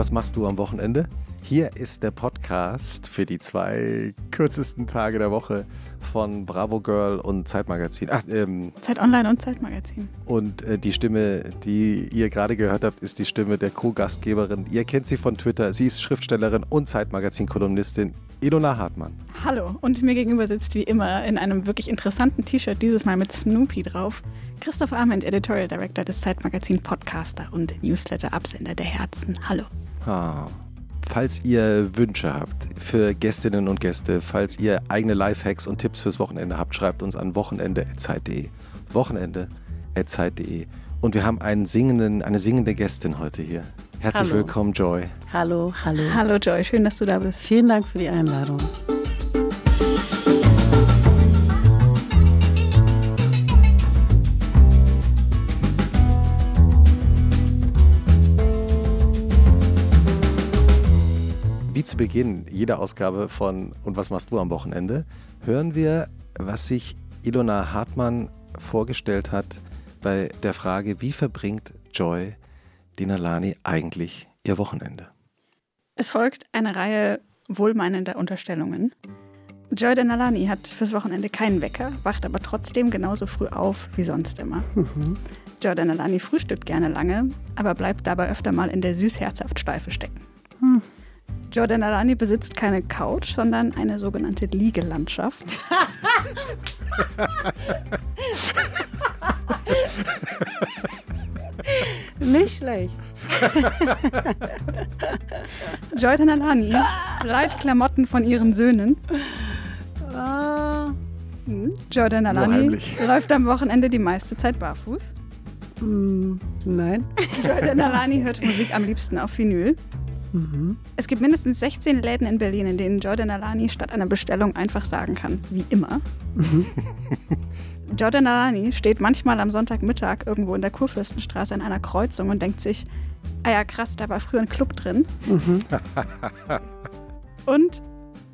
was machst du am Wochenende? Hier ist der Podcast für die zwei kürzesten Tage der Woche von Bravo Girl und Zeitmagazin. Ach, ähm, Zeit Online und Zeitmagazin. Und äh, die Stimme, die ihr gerade gehört habt, ist die Stimme der Co-Gastgeberin. Ihr kennt sie von Twitter. Sie ist Schriftstellerin und Zeitmagazin-Kolumnistin. Ilona Hartmann. Hallo, und mir gegenüber sitzt wie immer in einem wirklich interessanten T-Shirt, dieses Mal mit Snoopy drauf, Christoph Arment, Editorial Director des Zeitmagazin Podcaster und Newsletter-Absender der Herzen. Hallo. Ah, falls ihr Wünsche habt für Gästinnen und Gäste, falls ihr eigene Lifehacks und Tipps fürs Wochenende habt, schreibt uns an wochenende.zeit.de. Wochenende.zeit.de. Und wir haben einen singenden, eine singende Gästin heute hier. Herzlich hallo. willkommen, Joy. Hallo, hallo. Hallo, Joy. Schön, dass du da bist. Vielen Dank für die Einladung. Wie zu Beginn jeder Ausgabe von Und was machst du am Wochenende, hören wir, was sich Ilona Hartmann vorgestellt hat bei der Frage, wie verbringt Joy Dinalani eigentlich ihr Wochenende? Es folgt eine Reihe wohlmeinender Unterstellungen. Joy Denalani hat fürs Wochenende keinen Wecker, wacht aber trotzdem genauso früh auf wie sonst immer. Mhm. Joy Denalani frühstückt gerne lange, aber bleibt dabei öfter mal in der süß-herzhaft-Schleife stecken. Hm. Jordan Alani besitzt keine Couch, sondern eine sogenannte Liegelandschaft. Nicht schlecht. Jordan Alani leiht Klamotten von ihren Söhnen. Hm. Jordan Alani läuft am Wochenende die meiste Zeit barfuß. Mm, nein. Jordan Alani hört Musik am liebsten auf Vinyl. Mhm. Es gibt mindestens 16 Läden in Berlin, in denen Jordan Alani statt einer Bestellung einfach sagen kann, wie immer. Mhm. Jordan Alani steht manchmal am Sonntagmittag irgendwo in der Kurfürstenstraße an einer Kreuzung und denkt sich, ah ja krass, da war früher ein Club drin. Mhm. und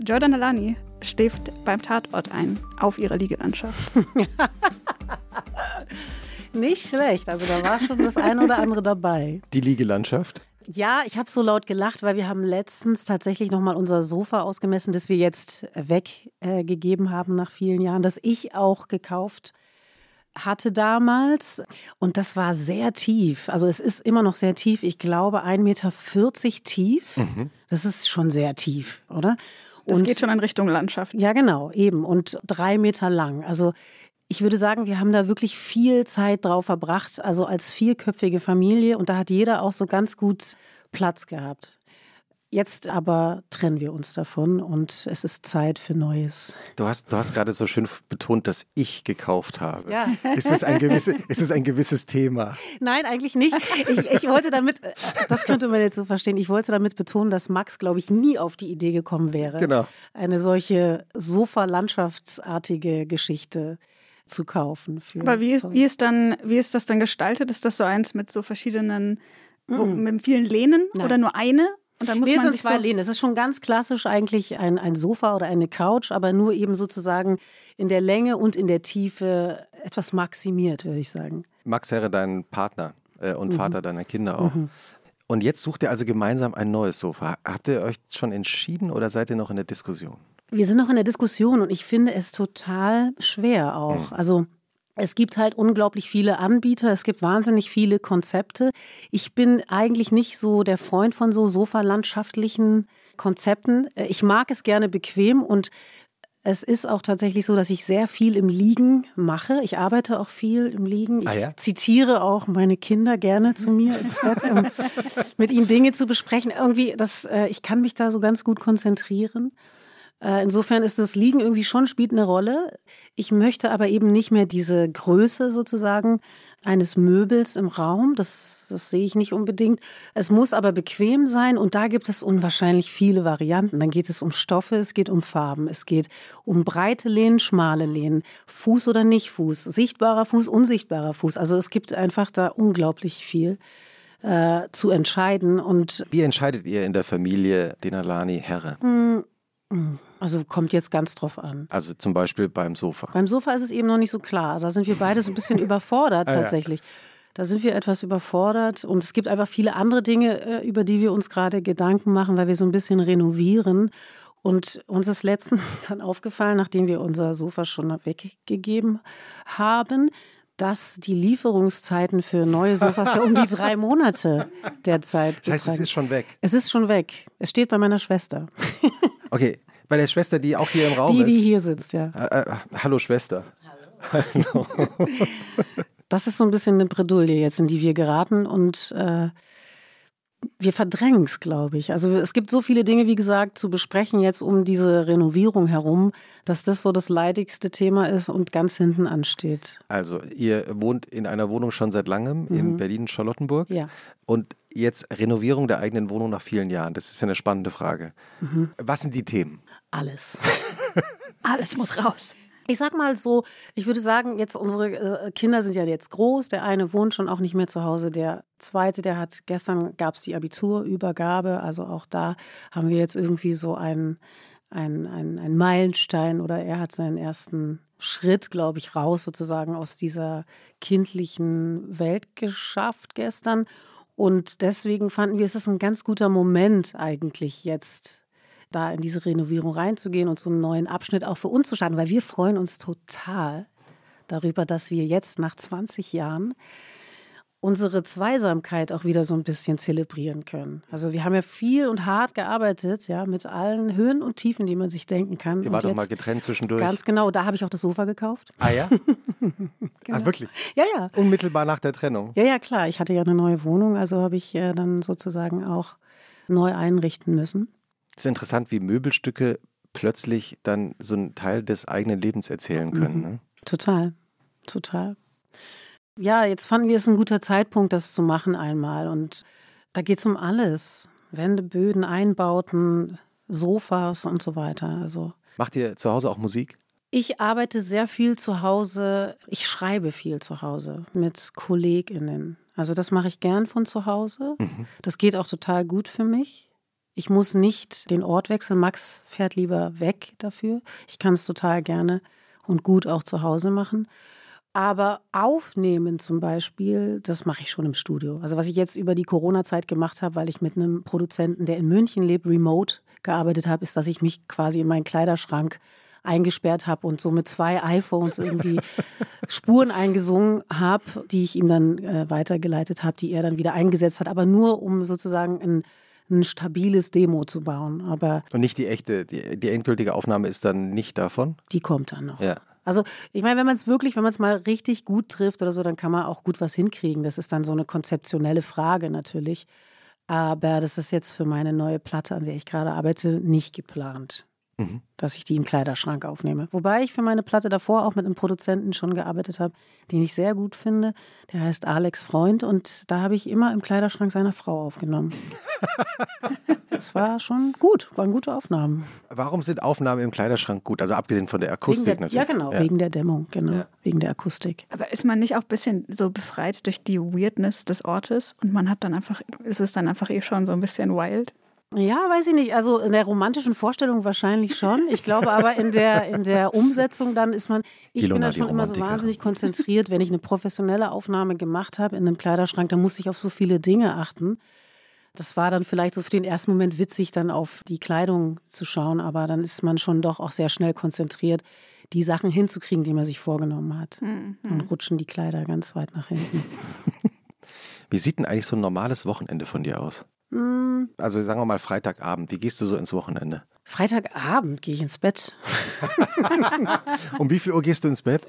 Jordan Alani schläft beim Tatort ein, auf ihrer Liegelandschaft. Nicht schlecht, also da war schon das eine oder andere dabei. Die Liegelandschaft? Ja, ich habe so laut gelacht, weil wir haben letztens tatsächlich nochmal unser Sofa ausgemessen, das wir jetzt weggegeben äh, haben nach vielen Jahren, das ich auch gekauft hatte damals. Und das war sehr tief. Also es ist immer noch sehr tief. Ich glaube 1,40 Meter tief. Mhm. Das ist schon sehr tief, oder? Das geht schon in Richtung Landschaft. Ja, genau, eben. Und drei Meter lang. Also ich würde sagen, wir haben da wirklich viel Zeit drauf verbracht, also als vierköpfige Familie und da hat jeder auch so ganz gut Platz gehabt. Jetzt aber trennen wir uns davon und es ist Zeit für Neues. Du hast, du hast gerade so schön betont, dass ich gekauft habe. Ja. Ist es ein, gewisse, ist es ein gewisses Thema? Nein, eigentlich nicht. Ich, ich wollte damit, das könnte man jetzt so verstehen, ich wollte damit betonen, dass Max, glaube ich, nie auf die Idee gekommen wäre, genau. eine solche Sofa-landschaftsartige Geschichte zu kaufen. Aber wie ist, wie, ist dann, wie ist das dann gestaltet? Ist das so eins mit so verschiedenen, mm. wo, mit vielen Lehnen Nein. oder nur eine? Und dann muss nee, man sind zwei so Lehnen. Es ist schon ganz klassisch eigentlich ein, ein Sofa oder eine Couch, aber nur eben sozusagen in der Länge und in der Tiefe etwas maximiert, würde ich sagen. Max wäre dein Partner äh, und mhm. Vater deiner Kinder auch. Mhm. Und jetzt sucht ihr also gemeinsam ein neues Sofa. Habt ihr euch schon entschieden oder seid ihr noch in der Diskussion? Wir sind noch in der Diskussion und ich finde es total schwer auch. Mhm. Also es gibt halt unglaublich viele Anbieter, es gibt wahnsinnig viele Konzepte. Ich bin eigentlich nicht so der Freund von so sofalandschaftlichen Konzepten. Ich mag es gerne bequem und es ist auch tatsächlich so, dass ich sehr viel im Liegen mache. Ich arbeite auch viel im Liegen. Ich ah ja? zitiere auch meine Kinder gerne zu mir ins Bett, um mit ihnen Dinge zu besprechen. Irgendwie, das, äh, ich kann mich da so ganz gut konzentrieren. Äh, insofern ist das Liegen irgendwie schon, spielt eine Rolle. Ich möchte aber eben nicht mehr diese Größe sozusagen eines Möbels im Raum. Das, das sehe ich nicht unbedingt. Es muss aber bequem sein und da gibt es unwahrscheinlich viele Varianten. Dann geht es um Stoffe, es geht um Farben, es geht um breite Lehnen, schmale Lehnen, Fuß oder nicht Fuß, sichtbarer Fuß, unsichtbarer Fuß. Also es gibt einfach da unglaublich viel äh, zu entscheiden. Und Wie entscheidet ihr in der Familie Denalani Herre? Also kommt jetzt ganz drauf an. Also zum Beispiel beim Sofa. Beim Sofa ist es eben noch nicht so klar. Da sind wir beide so ein bisschen überfordert tatsächlich. Da sind wir etwas überfordert und es gibt einfach viele andere Dinge, äh, über die wir uns gerade Gedanken machen, weil wir so ein bisschen renovieren. Und uns ist letztens dann aufgefallen, nachdem wir unser Sofa schon weggegeben haben, dass die Lieferungszeiten für neue Sofas ja um die drei Monate derzeit Das heißt, es ist schon weg. Es ist schon weg. Es steht bei meiner Schwester. Okay, bei der Schwester, die auch hier im Raum Die, ist. die hier sitzt, ja. Äh, äh, hallo Schwester. Hallo. Das ist so ein bisschen eine Bredouille jetzt, in die wir geraten und äh, wir verdrängen es, glaube ich. Also es gibt so viele Dinge, wie gesagt, zu besprechen jetzt um diese Renovierung herum, dass das so das leidigste Thema ist und ganz hinten ansteht. Also, ihr wohnt in einer Wohnung schon seit langem in Berlin-Charlottenburg. Ja. Und jetzt Renovierung der eigenen Wohnung nach vielen Jahren. Das ist ja eine spannende Frage. Was sind die Themen? Alles. Alles muss raus. Ich sag mal so, ich würde sagen, jetzt unsere äh, Kinder sind ja jetzt groß. Der eine wohnt schon auch nicht mehr zu Hause. Der zweite, der hat gestern gab es die Abiturübergabe. Also auch da haben wir jetzt irgendwie so einen, einen, einen, einen Meilenstein oder er hat seinen ersten Schritt, glaube ich, raus sozusagen aus dieser kindlichen Welt geschafft gestern. Und deswegen fanden wir, es ist ein ganz guter Moment eigentlich jetzt da in diese Renovierung reinzugehen und so einen neuen Abschnitt auch für uns zu starten, weil wir freuen uns total darüber, dass wir jetzt nach 20 Jahren unsere Zweisamkeit auch wieder so ein bisschen zelebrieren können. Also wir haben ja viel und hart gearbeitet, ja, mit allen Höhen und Tiefen, die man sich denken kann. Ihr wart doch mal getrennt zwischendurch. Ganz genau, da habe ich auch das Sofa gekauft. ah ja? Ah, wirklich? Ja, ja. Unmittelbar nach der Trennung. Ja, ja, klar. Ich hatte ja eine neue Wohnung, also habe ich äh, dann sozusagen auch neu einrichten müssen. Es ist interessant, wie Möbelstücke plötzlich dann so einen Teil des eigenen Lebens erzählen können. Ne? Total, total. Ja, jetzt fanden wir es ein guter Zeitpunkt, das zu machen einmal. Und da geht es um alles. Wände, Böden, Einbauten, Sofas und so weiter. Also Macht ihr zu Hause auch Musik? ich arbeite sehr viel zu Hause. Ich schreibe viel zu Hause mit KollegInnen. Also das mache ich gern von zu Hause. Das geht auch total gut für mich. Ich muss nicht den Ort wechseln. Max fährt lieber weg dafür. Ich kann es total gerne und gut auch zu Hause machen. Aber aufnehmen zum Beispiel, das mache ich schon im Studio. Also was ich jetzt über die Corona-Zeit gemacht habe, weil ich mit einem Produzenten, der in München lebt, remote gearbeitet habe, ist, dass ich mich quasi in meinen Kleiderschrank eingesperrt habe und so mit zwei iPhones irgendwie Spuren eingesungen habe, die ich ihm dann äh, weitergeleitet habe, die er dann wieder eingesetzt hat, aber nur um sozusagen ein, ein stabiles Demo zu bauen. Aber Und nicht die echte, die, die endgültige Aufnahme ist dann nicht davon? die kommt dann noch. Ja. Also ich meine, wenn man es wirklich, wenn man es mal richtig gut trifft oder so, dann kann man auch gut was hinkriegen. Das ist dann so eine konzeptionelle Frage natürlich. Aber das ist jetzt für meine neue Platte, an der ich gerade arbeite, nicht geplant. Dass ich die im Kleiderschrank aufnehme. Wobei ich für meine Platte davor auch mit einem Produzenten schon gearbeitet habe, den ich sehr gut finde. Der heißt Alex Freund und da habe ich immer im Kleiderschrank seiner Frau aufgenommen. das war schon gut, waren gute Aufnahmen. Warum sind Aufnahmen im Kleiderschrank gut? Also abgesehen von der Akustik der, natürlich. Ja, genau, wegen der Dämmung, genau, Ja. wegen der Akustik. Aber ist man nicht auch ein bisschen so befreit durch die Weirdness des Ortes und man hat dann einfach, ist es dann einfach eh schon so ein bisschen wild? Ja, weiß ich nicht. Also in der romantischen Vorstellung wahrscheinlich schon. Ich glaube aber in der, in der Umsetzung dann ist man, ich bin Ilona, dann die schon immer so wahnsinnig konzentriert, wenn ich eine professionelle Aufnahme gemacht habe in einem Kleiderschrank, dann muss ich auf so viele Dinge achten. Das war dann vielleicht so für den ersten Moment witzig, dann auf die Kleidung zu schauen, aber dann ist man schon doch auch sehr schnell konzentriert, die Sachen hinzukriegen, die man sich vorgenommen hat. Dann rutschen die Kleider ganz weit nach hinten. Wie sieht denn eigentlich so ein normales Wochenende von dir aus? Hm, Also sagen wir mal Freitagabend. Wie gehst du so ins Wochenende? Freitagabend gehe ich ins Bett. Um wie viel Uhr gehst du ins Bett?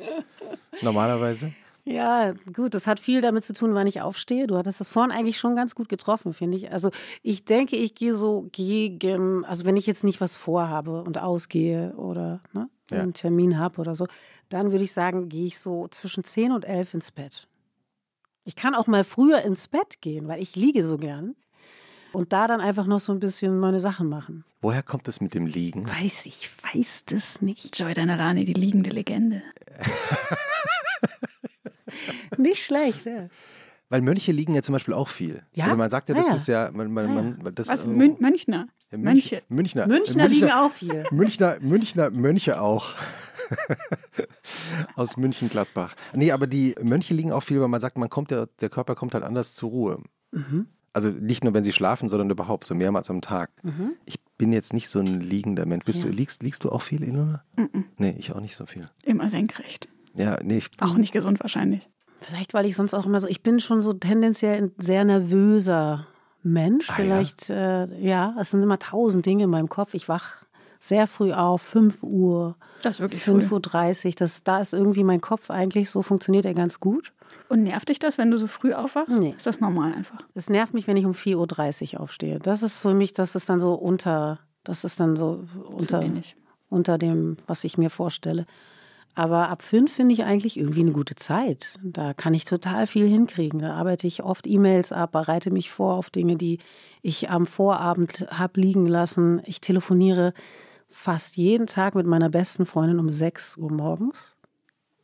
Normalerweise? Ja, gut, das hat viel damit zu tun, wann ich aufstehe. Du hattest das vorhin eigentlich schon ganz gut getroffen, finde ich. Also ich denke, ich gehe so gegen, also wenn ich jetzt nicht was vorhabe und ausgehe oder ne, Ja. einen Termin habe oder so, dann würde ich sagen, gehe ich so zwischen 10 und 11 ins Bett. Ich kann auch mal früher ins Bett gehen, weil ich liege so gern. Und da dann einfach noch so ein bisschen meine Sachen machen. Woher kommt es mit dem Liegen? Weiß ich, weiß das nicht. Joy Danalani, die liegende Legende. Nicht schlecht, ja. Weil Mönche liegen ja zum Beispiel auch viel. Ja? Also man sagt ja, Ah das ja. ist ja, man, man, Ah ja. man, das, Was? Mün Münchner? Ja, Mönche. Münchner. Münchner liegen auch viel. Münchner, Münchner Mönche auch. Aus München-Gladbach. Nee, aber die Mönche liegen auch viel, weil man sagt, man kommt der, der Körper kommt halt anders zur Ruhe. Also nicht nur, wenn sie schlafen, sondern überhaupt so mehrmals am Tag. Ich bin jetzt nicht so ein liegender Mensch. Bist du, liegst, liegst du auch viel, Ilona? Nee, ich auch nicht so viel. Immer senkrecht. Ja, nee, ich, Auch nicht gesund wahrscheinlich. Vielleicht, weil ich sonst auch immer so, ich bin schon so tendenziell ein sehr nervöser Mensch. Ah, Vielleicht, ja? Äh, ja, es sind immer tausend Dinge in meinem Kopf. Ich wach sehr früh auf, 5 Uhr, Das ist wirklich früh. 5.30 Uhr. Das, da ist irgendwie mein Kopf eigentlich so, funktioniert er ganz gut. Und nervt dich das, wenn du so früh aufwachst? Nee. Ist das normal einfach? Es nervt mich, wenn ich um 4.30 Uhr aufstehe. Das ist für mich, das ist dann so unter, das ist dann so unter, unter dem, was ich mir vorstelle. Aber ab fünf finde ich eigentlich irgendwie eine gute Zeit. Da kann ich total viel hinkriegen. Da arbeite ich oft E-Mails ab, bereite mich vor auf Dinge, die ich am Vorabend habe liegen lassen. Ich telefoniere fast jeden Tag mit meiner besten Freundin um 6 Uhr morgens.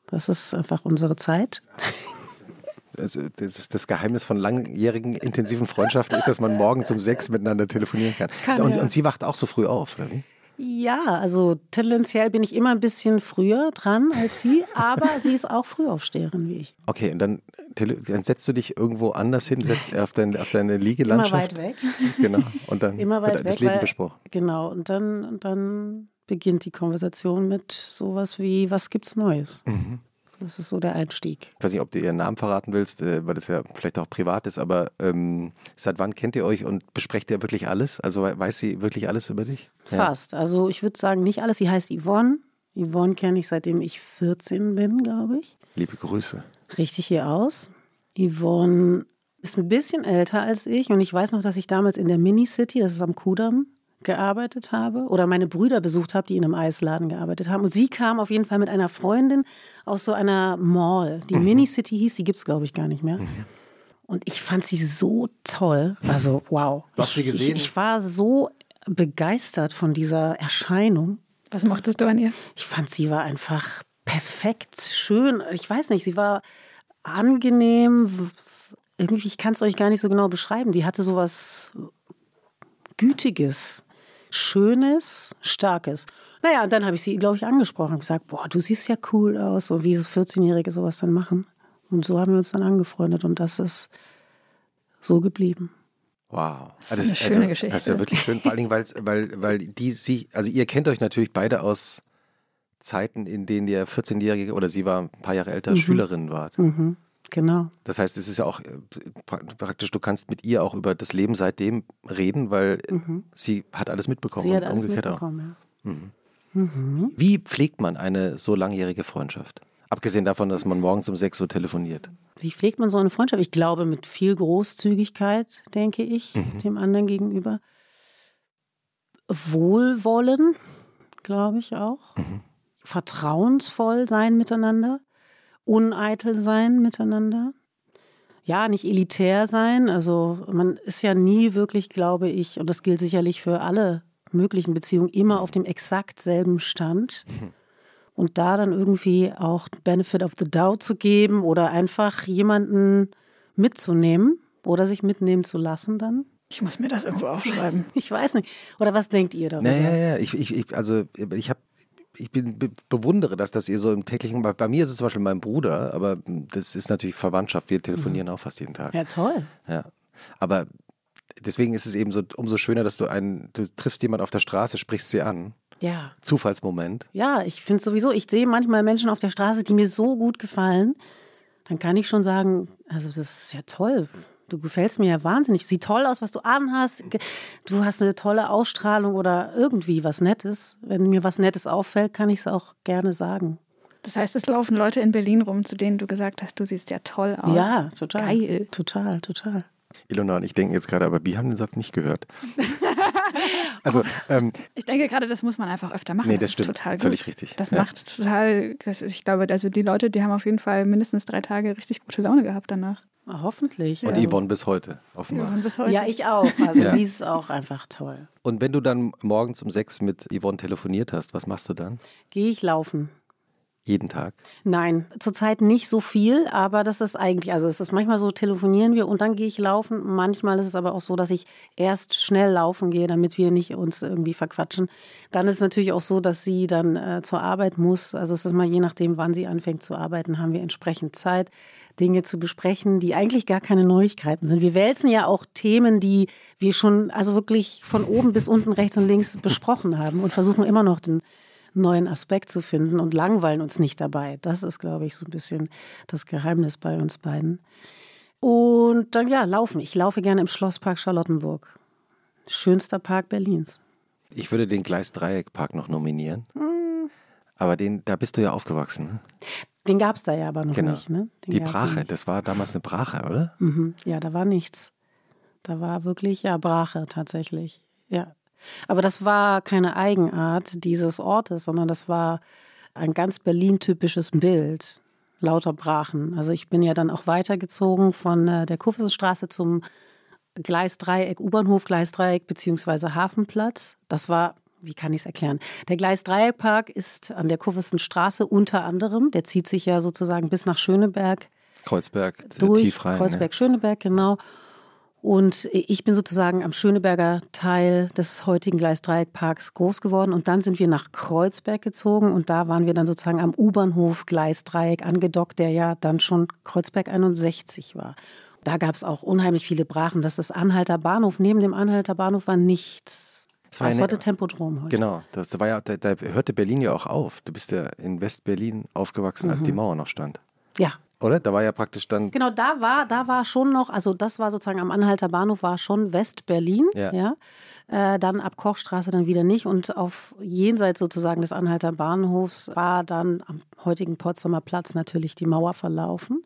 Das ist einfach unsere Zeit. Also das, das Geheimnis von langjährigen, intensiven Freundschaften ist, dass man morgens um sechs miteinander telefonieren kann. Kann, und, ja. und sie wacht auch so früh auf, oder wie? Ja, also tendenziell bin ich immer ein bisschen früher dran als sie, aber sie ist auch Frühaufsteherin wie ich. Okay, und dann, dann setzt du dich irgendwo anders hin, setzt auf, dein, auf deine Immer Liegelandschaft. weit weg. Genau. Und dann Immer wird weit das weg. Leben weil- besprochen. Genau, und dann, und dann beginnt die Konversation mit sowas wie, was gibt's Neues? Mhm. Das ist so der Einstieg. Ich weiß nicht, ob du ihren Namen verraten willst, äh, weil das ja vielleicht auch privat ist, aber ähm, seit wann kennt ihr euch und besprecht ihr wirklich alles? Also we- weiß sie wirklich alles über dich? Fast. Also ich würde sagen, nicht alles. Sie heißt Yvonne. Yvonne kenne ich seitdem ich 14 bin, glaube ich. Liebe Grüße. Richtig hier aus. Yvonne ist ein bisschen älter als ich und ich weiß noch, dass ich damals in der Mini-City, das ist am Kudamm, gearbeitet habe oder meine Brüder besucht habe, die in einem Eisladen gearbeitet haben. Und sie kam auf jeden Fall mit einer Freundin aus so einer Mall. Die Mini-City hieß, die gibt es, glaube ich, gar nicht mehr. Und ich fand sie so toll. Also, wow. Du hast sie Ich- gesehen? Ich, ich war so begeistert von dieser Erscheinung. Was mochtest du an ihr? Ich fand, sie war einfach perfekt, schön. Ich weiß nicht, sie war angenehm. Irgendwie, ich kann es euch gar nicht so genau beschreiben. Die hatte sowas Gütiges, Schönes, Starkes. Naja, und dann habe ich sie, glaube ich, angesprochen und gesagt, boah, du siehst ja cool aus, so wie es 14-Jährige sowas dann machen. Und so haben wir uns dann angefreundet und das ist so geblieben. Wow. Das eine schöne Geschichte. Das ist ja wirklich schön, vor allen Dingen, weil's, weil, weil die sie, also ihr kennt euch natürlich beide aus Zeiten, in denen ihr 14-Jährige oder sie war ein paar Jahre älter, Schülerin wart. Mhm, genau. Das heißt, es ist ja auch äh, pra- praktisch, du kannst mit ihr auch über das Leben seitdem reden, weil sie hat alles mitbekommen. Mhm. Sie hat alles umgekehrt mitbekommen. Ja. auch. Wie pflegt man eine so langjährige Freundschaft? Abgesehen davon, dass man morgens um 6 Uhr telefoniert. Wie pflegt man so eine Freundschaft? Ich glaube, mit viel Großzügigkeit, denke ich, dem anderen gegenüber. Wohlwollen, glaube ich auch. Vertrauensvoll sein miteinander. Uneitel sein miteinander. Ja, nicht elitär sein. Also man ist ja nie wirklich, glaube ich, und das gilt sicherlich für alle möglichen Beziehungen, immer auf dem exakt selben Stand und da dann irgendwie auch Benefit of the Doubt zu geben oder einfach jemanden mitzunehmen oder sich mitnehmen zu lassen dann. Ich muss mir das irgendwo aufschreiben. Ich weiß nicht. Oder was denkt ihr darüber? Naja, ja, ich, ich, ich, also ich habe ich bin, be bewundere das, dass ihr so im täglichen, bei, bei mir ist es zum Beispiel mein Bruder, aber das ist natürlich Verwandtschaft, wir telefonieren auch fast jeden Tag. Ja, toll. Ja. Aber deswegen ist es eben so umso schöner, dass du einen, du triffst jemanden auf der Straße, sprichst sie an. Ja. Zufallsmoment. Ja, ich finde sowieso, ich sehe manchmal Menschen auf der Straße, die mir so gut gefallen, dann kann ich schon sagen, also das ist ja toll. Du gefällst mir ja wahnsinnig. Sieht toll aus, was du anhast. Du hast eine tolle Ausstrahlung oder irgendwie was Nettes. Wenn mir was Nettes auffällt, kann ich es auch gerne sagen. Das heißt, es laufen Leute in Berlin rum, zu denen du gesagt hast, du siehst ja toll aus. Ja, total. Geil. Total, total. Ilona und ich denken jetzt gerade, aber wir haben den Satz nicht gehört. Also, ähm, Ich denke gerade, das muss man einfach öfter machen. Nee, das ist stimmt. total gut. Völlig richtig. Das Ja. macht total, das, ich glaube, also die Leute, die haben auf jeden Fall mindestens drei Tage richtig gute Laune gehabt danach. Hoffentlich. und ja. Yvonne bis heute, offenbar. Und bis heute. Ja, ich auch. Also Ja. sie ist auch einfach toll. Und wenn du dann morgens um sechs mit Yvonne telefoniert hast, was machst du dann? Gehe ich laufen. Jeden Tag? Nein, zurzeit nicht so viel, aber das ist eigentlich, also es ist manchmal so, telefonieren wir und dann gehe ich laufen. Manchmal ist es aber auch so, dass ich erst schnell laufen gehe, damit wir nicht uns irgendwie verquatschen. Dann ist es natürlich auch so, dass sie dann äh, zur Arbeit muss. Also es ist mal je nachdem, wann sie anfängt zu arbeiten, haben wir entsprechend Zeit. Dinge zu besprechen, die eigentlich gar keine Neuigkeiten sind. Wir wälzen ja auch Themen, die wir schon also wirklich von oben bis unten rechts und links besprochen haben und versuchen immer noch den neuen Aspekt zu finden und langweilen uns nicht dabei. Das ist, glaube ich, so ein bisschen das Geheimnis bei uns beiden. Und dann ja, laufen. Ich laufe gerne im Schlosspark Charlottenburg. Schönster Park Berlins. Ich würde den Gleis-Dreieck-Park noch nominieren. Hm. Aber den, da bist du ja aufgewachsen. Ne? Den gab es da ja aber noch genau. nicht. Ne? Die Brache, das war damals eine Brache, oder? Mhm. Ja, da war nichts. Da war wirklich, ja, Brache tatsächlich. Ja. Aber das war keine Eigenart dieses Ortes, sondern das war ein ganz Berlin-typisches Bild. Lauter Brachen. Also ich bin ja dann auch weitergezogen von äh, der Kurfürstenstraße zum Gleisdreieck, U-Bahnhof Gleisdreieck beziehungsweise Hafenplatz. Das war wie kann ich es erklären? Der Gleis-Dreieckpark ist an der Kurfürstenstraße unter anderem. Der zieht sich ja sozusagen bis nach Schöneberg. Kreuzberg, durch, tief rein. Kreuzberg, ja. Schöneberg, genau. Und ich bin sozusagen am Schöneberger Teil des heutigen Gleisdreieckparks groß geworden. Und dann sind wir nach Kreuzberg gezogen und da waren wir dann sozusagen am U-Bahnhof Gleisdreieck angedockt, der ja dann schon Kreuzberg 61 war. Da gab es auch unheimlich viele Brachen. Das ist Anhalter Bahnhof. Neben dem Anhalter Bahnhof war nichts. Das war, das war der Tempodrom heute. Genau, das war ja, da, da, hörte Berlin ja auch auf. Du bist ja in West-Berlin aufgewachsen, als die mhm. Mauer noch stand. Ja. Oder? Da war ja praktisch dann. Genau, da war, da war schon noch, also das war sozusagen am Anhalter Bahnhof war schon West-Berlin. Ja. ja. Äh, dann ab Kochstraße dann wieder nicht. Und auf jenseits sozusagen des Anhalter Bahnhofs war dann am heutigen Potsdamer Platz natürlich die Mauer verlaufen.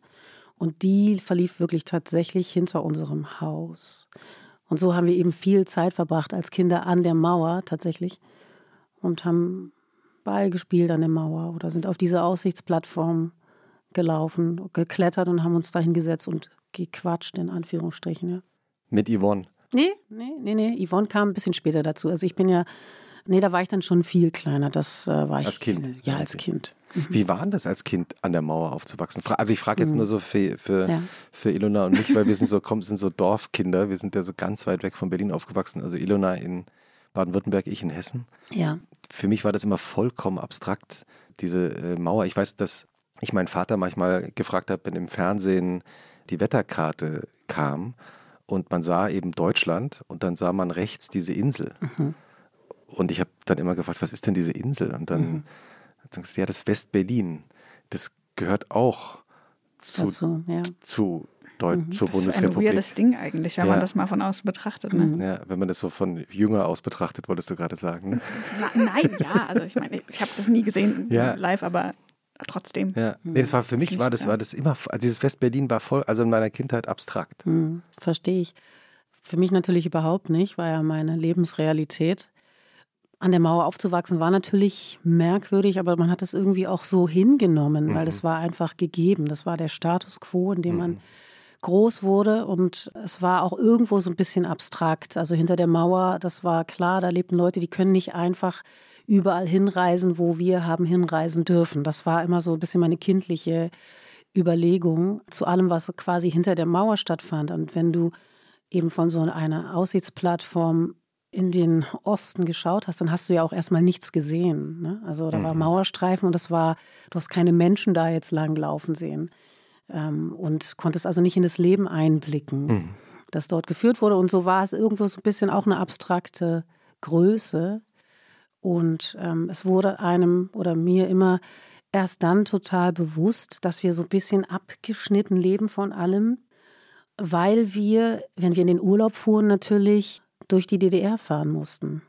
Und die verlief wirklich tatsächlich hinter unserem Haus. Und so haben wir eben viel Zeit verbracht als Kinder an der Mauer tatsächlich und haben Ball gespielt an der Mauer oder sind auf diese Aussichtsplattform gelaufen, geklettert und haben uns da hingesetzt und gequatscht, in Anführungsstrichen. Ja. Mit Yvonne? Nee, nee, nee, nee. Yvonne kam ein bisschen später dazu. Also ich bin ja, nee, da war ich dann schon viel kleiner. Das äh, war als ich. Als Kind? Ja, als Kind. Wie war denn das als Kind an der Mauer aufzuwachsen? Also ich frage jetzt mhm. nur so für, für, ja. für Ilona und mich, weil wir sind so, komm, sind so Dorfkinder, wir sind ja so ganz weit weg von Berlin aufgewachsen. Also Ilona in Baden-Württemberg, ich in Hessen. Ja. Für mich war das immer vollkommen abstrakt, diese äh, Mauer. Ich weiß, dass ich meinen Vater manchmal gefragt habe, wenn im Fernsehen die Wetterkarte kam und man sah eben Deutschland und dann sah man rechts diese Insel. Mhm. Und ich habe dann immer gefragt, was ist denn diese Insel? Und dann mhm sagst du, ja, das West-Berlin, das gehört auch zu, Dazu, ja. zu Deut mhm. zur das Bundesrepublik. Das ist ein weirdes Ding eigentlich, wenn ja. man das mal von außen betrachtet. Ne? Mhm. Ja, wenn man das so von jünger aus betrachtet, wolltest du gerade sagen. Ne? Na, nein, ja, also ich meine, ich habe das nie gesehen ja. live, aber trotzdem. Ja, nee, das war für mich war das war das immer, also dieses West-Berlin war voll, also in meiner Kindheit abstrakt. Mhm, Verstehe ich. Für mich natürlich überhaupt nicht, war ja meine Lebensrealität an der Mauer aufzuwachsen war natürlich merkwürdig, aber man hat es irgendwie auch so hingenommen, mhm. weil es war einfach gegeben. Das war der Status quo, in dem mhm. man groß wurde und es war auch irgendwo so ein bisschen abstrakt. Also hinter der Mauer, das war klar, da lebten Leute, die können nicht einfach überall hinreisen, wo wir haben hinreisen dürfen. Das war immer so ein bisschen meine kindliche Überlegung zu allem, was quasi hinter der Mauer stattfand. Und wenn du eben von so einer Aussichtsplattform in den Osten geschaut hast, dann hast du ja auch erstmal nichts gesehen. Ne? Also da mhm. war Mauerstreifen und das war, du hast keine Menschen da jetzt langlaufen sehen ähm, und konntest also nicht in das Leben einblicken, mhm. das dort geführt wurde. Und so war es irgendwo so ein bisschen auch eine abstrakte Größe. Und ähm, es wurde einem oder mir immer erst dann total bewusst, dass wir so ein bisschen abgeschnitten leben von allem, weil wir, wenn wir in den Urlaub fuhren, natürlich durch die DDR fahren mussten.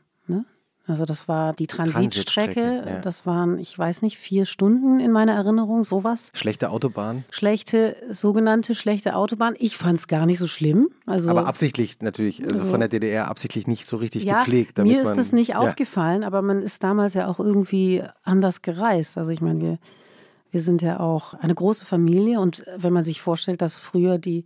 Also das war die Transitstrecke. Transitstrecke ja. Das waren, ich weiß nicht, vier Stunden in meiner Erinnerung, sowas. Schlechte Autobahn? Schlechte, sogenannte schlechte Autobahn. Ich fand es gar nicht so schlimm. Also, aber absichtlich natürlich, also, also von der DDR absichtlich nicht so richtig ja, gepflegt. mir ist es nicht ja. aufgefallen, aber man ist damals ja auch irgendwie anders gereist. Also ich meine, wir, wir sind ja auch eine große Familie und wenn man sich vorstellt, dass früher die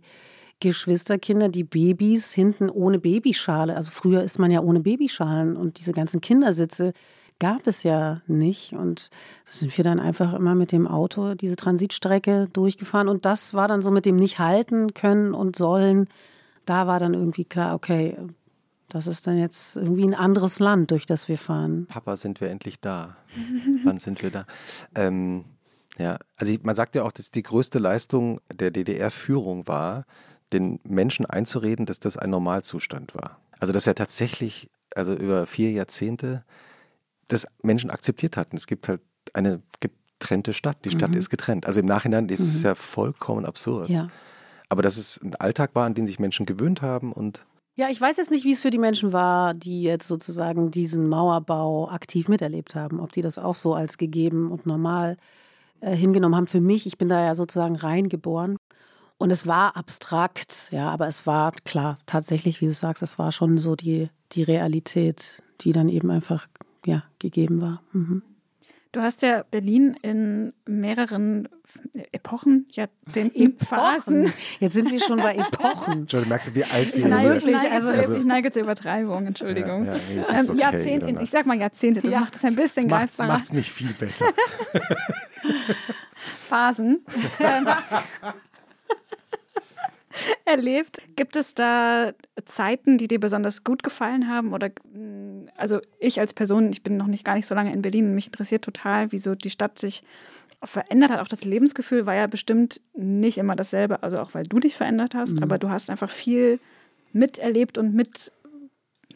Geschwisterkinder, die Babys hinten ohne Babyschale. Also früher ist man ja ohne Babyschalen und diese ganzen Kindersitze gab es ja nicht. Und sind wir dann einfach immer mit dem Auto diese Transitstrecke durchgefahren. Und das war dann so mit dem nicht halten können und sollen. Da war dann irgendwie klar, okay, das ist dann jetzt irgendwie ein anderes Land, durch das wir fahren. Papa, sind wir endlich da? Wann sind wir da? Ähm, ja, also man sagt ja auch, dass die größte Leistung der DDR-Führung war, den Menschen einzureden, dass das ein Normalzustand war. Also dass er tatsächlich, also über vier Jahrzehnte, das Menschen akzeptiert hatten. Es gibt halt eine getrennte Stadt. Die Stadt mhm. ist getrennt. Also im Nachhinein ist mhm. es ja vollkommen absurd. Ja. Aber dass es ein Alltag war, an den sich Menschen gewöhnt haben und ja, ich weiß jetzt nicht, wie es für die Menschen war, die jetzt sozusagen diesen Mauerbau aktiv miterlebt haben. Ob die das auch so als gegeben und normal äh, hingenommen haben. Für mich, ich bin da ja sozusagen reingeboren. Und es war abstrakt, ja, aber es war klar, tatsächlich, wie du sagst, es war schon so die, die Realität, die dann eben einfach ja, gegeben war. Mhm. Du hast ja Berlin in mehreren Epochen, Jahrzehnten, Phasen. Jetzt sind wir schon bei Epochen. Entschuldigung, merkst du, wie alt wir ich sind? Neige, ich, neige also, also, ich neige zur Übertreibung, Entschuldigung. Ja, ja, nee, ähm, okay, Jahrzehnte, ich sag mal Jahrzehnte, das ja, macht es ein bisschen greifbarer. Das macht es nicht viel besser. Phasen. Erlebt. Gibt es da Zeiten, die dir besonders gut gefallen haben? Oder mm, also ich als Person, ich bin noch nicht gar nicht so lange in Berlin und mich interessiert total, wieso die Stadt sich verändert hat. Auch das Lebensgefühl war ja bestimmt nicht immer dasselbe, also auch weil du dich verändert hast, mhm. aber du hast einfach viel miterlebt und mit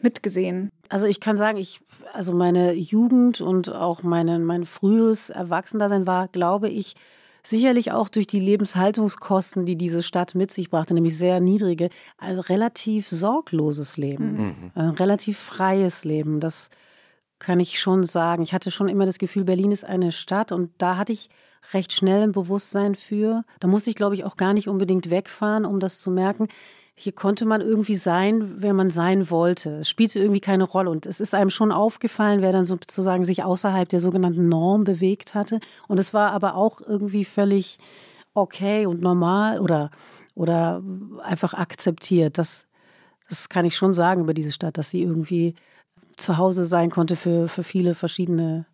mitgesehen. Also ich kann sagen, ich, also meine Jugend und auch meine, mein frühes Erwachsendasein war, glaube ich, Sicherlich auch durch die Lebenshaltungskosten, die diese Stadt mit sich brachte, nämlich sehr niedrige, also relativ sorgloses Leben, mhm. ein relativ freies Leben. Das kann ich schon sagen. Ich hatte schon immer das Gefühl, Berlin ist eine Stadt und da hatte ich recht schnell ein Bewusstsein für. Da musste ich, glaube ich, auch gar nicht unbedingt wegfahren, um das zu merken hier konnte man irgendwie sein, wer man sein wollte. Es spielte irgendwie keine Rolle. Und es ist einem schon aufgefallen, wer dann sozusagen sich außerhalb der sogenannten Norm bewegt hatte. Und es war aber auch irgendwie völlig okay und normal oder, oder einfach akzeptiert. Das, das kann ich schon sagen über diese Stadt, dass sie irgendwie zu Hause sein konnte für, für viele verschiedene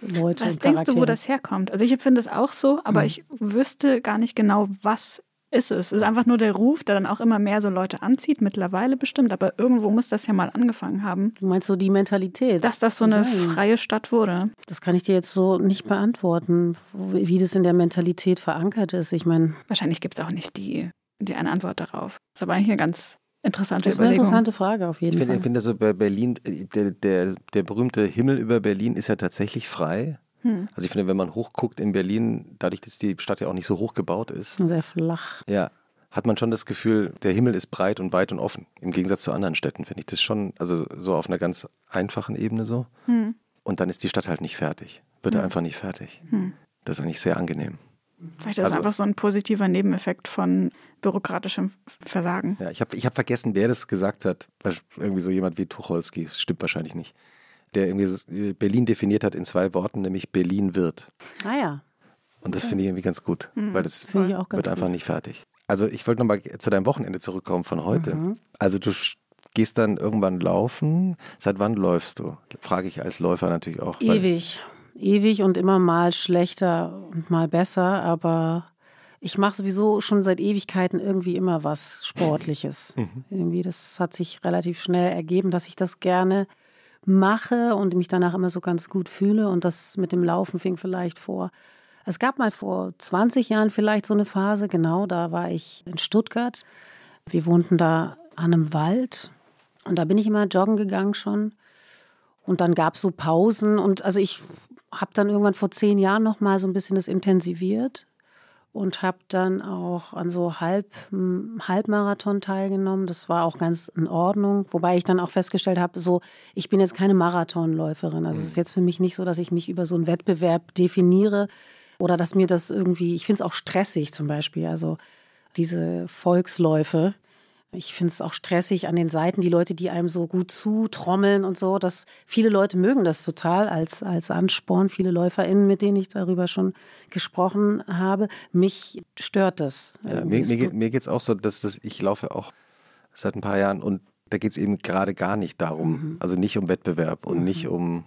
Leute. Was denkst du, wo das herkommt? Also ich empfinde es auch so, aber mhm. ich wüsste gar nicht genau, was ist es. Es ist einfach nur der Ruf, der dann auch immer mehr so Leute anzieht, mittlerweile bestimmt. Aber irgendwo muss das ja mal angefangen haben. Du meinst so die Mentalität? Dass das so eine freie Stadt wurde. Das kann ich dir jetzt so nicht beantworten, wie das in der Mentalität verankert ist. Ich meine. Wahrscheinlich gibt es auch nicht die, die eine Antwort darauf. Das ist aber eigentlich eine ganz interessante Das ist eine interessante Frage auf jeden ich find, Fall. Ich finde, so bei Berlin, der, der, der berühmte Himmel über Berlin ist ja tatsächlich frei. Hm. Also ich finde, wenn man hochguckt in Berlin, dadurch, dass die Stadt ja auch nicht so hoch gebaut ist. Sehr flach. Ja, hat man schon das Gefühl, der Himmel ist breit und weit und offen. Im Gegensatz zu anderen Städten finde ich das schon, also so auf einer ganz einfachen Ebene so. Hm. Und dann ist die Stadt halt nicht fertig. Wird hm. einfach nicht fertig. Hm. Das ist eigentlich sehr angenehm. Vielleicht ist also, es einfach so ein positiver Nebeneffekt von bürokratischem Versagen. Ja, ich habe ich hab vergessen, wer das gesagt hat. Irgendwie so jemand wie Tucholsky. Stimmt wahrscheinlich nicht der irgendwie Berlin definiert hat in zwei Worten, nämlich Berlin wird. Ah ja. Und das finde ich irgendwie ganz gut, mhm. weil das wird gut. einfach nicht fertig. Also ich wollte nochmal zu deinem Wochenende zurückkommen von heute. Mhm. Also du gehst dann irgendwann laufen. Seit wann läufst du? Frage ich als Läufer natürlich auch. Ewig. Ewig und immer mal schlechter und mal besser, aber ich mache sowieso schon seit Ewigkeiten irgendwie immer was Sportliches. Mhm. Irgendwie, das hat sich relativ schnell ergeben, dass ich das gerne mache und mich danach immer so ganz gut fühle. Und das mit dem Laufen fing vielleicht vor. Es gab mal vor 20 Jahren vielleicht so eine Phase, genau, da war ich in Stuttgart. Wir wohnten da an einem Wald und da bin ich immer joggen gegangen schon. Und dann gab es so Pausen und also ich habe dann irgendwann vor zehn Jahren noch mal so ein bisschen das intensiviert und habe dann auch an so Halb, Halbmarathon teilgenommen. Das war auch ganz in Ordnung, wobei ich dann auch festgestellt habe, so ich bin jetzt keine Marathonläuferin. Also es ist jetzt für mich nicht so, dass ich mich über so einen Wettbewerb definiere oder dass mir das irgendwie, ich finde es auch stressig zum Beispiel, also diese Volksläufe. Ich finde es auch stressig an den Seiten, die Leute, die einem so gut zutrommeln und so. Dass viele Leute mögen das total als, als Ansporn. Viele LäuferInnen, mit denen ich darüber schon gesprochen habe. Mich stört das. Ja, mir mir, mir geht es auch so, dass das, ich laufe auch seit ein paar Jahren und da geht es eben gerade gar nicht darum. Mhm. Also nicht um Wettbewerb und mhm. nicht um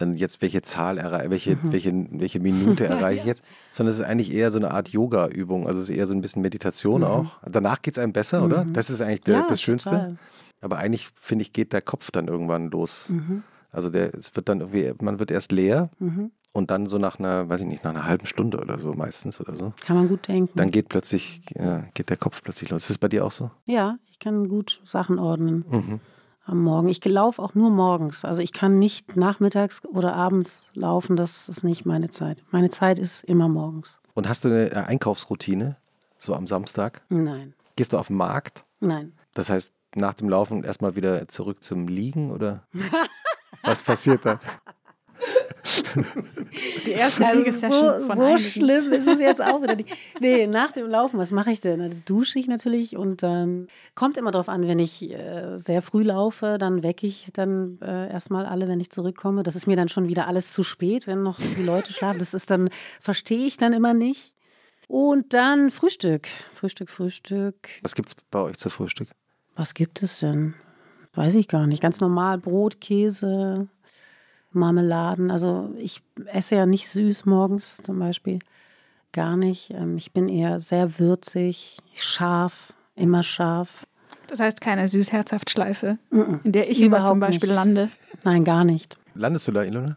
dann jetzt welche Zahl erreiche, welche, mhm. welche, welche Minute erreiche ich jetzt, sondern es ist eigentlich eher so eine Art Yoga-Übung. Also es ist eher so ein bisschen Meditation mhm. auch. Danach geht es einem besser, oder? Mhm. Das ist eigentlich der, ja, das Schönste. Total. Aber eigentlich, finde ich, geht der Kopf dann irgendwann los. Mhm. Also der, es wird dann irgendwie, man wird erst leer mhm. und dann so nach einer, weiß ich nicht, nach einer halben Stunde oder so meistens oder so. Kann man gut denken. Dann geht plötzlich, ja, geht der Kopf plötzlich los. Ist das bei dir auch so? Ja, ich kann gut Sachen ordnen. Am Morgen. Ich laufe auch nur morgens. Also ich kann nicht nachmittags oder abends laufen. Das ist nicht meine Zeit. Meine Zeit ist immer morgens. Und hast du eine äh, Einkaufsroutine? So am Samstag? Nein. Gehst du auf den Markt? Nein. Das heißt, nach dem Laufen erstmal wieder zurück zum Liegen oder was passiert dann? Die erste also so, von so schlimm ist es jetzt auch wieder. Nicht. Nee, nach dem Laufen, was mache ich denn? Dann dusche ich natürlich und ähm, kommt immer darauf an, wenn ich äh, sehr früh laufe, dann wecke ich dann äh, erstmal alle, wenn ich zurückkomme. Das ist mir dann schon wieder alles zu spät, wenn noch die Leute schlafen. Das ist dann, verstehe ich dann immer nicht. Und dann Frühstück. Frühstück, Frühstück. Was gibt es bei euch zu Frühstück? Was gibt es denn? Weiß ich gar nicht. Ganz normal Brot, Käse, Marmeladen. Also ich esse ja nicht süß morgens zum Beispiel. Gar nicht. Ähm, ich bin eher sehr würzig, scharf, immer scharf. Das heißt keine Süßherzhaftschleife, in der ich immer zum Beispiel nicht. lande. Nein, gar nicht. Landest du da, Ilona?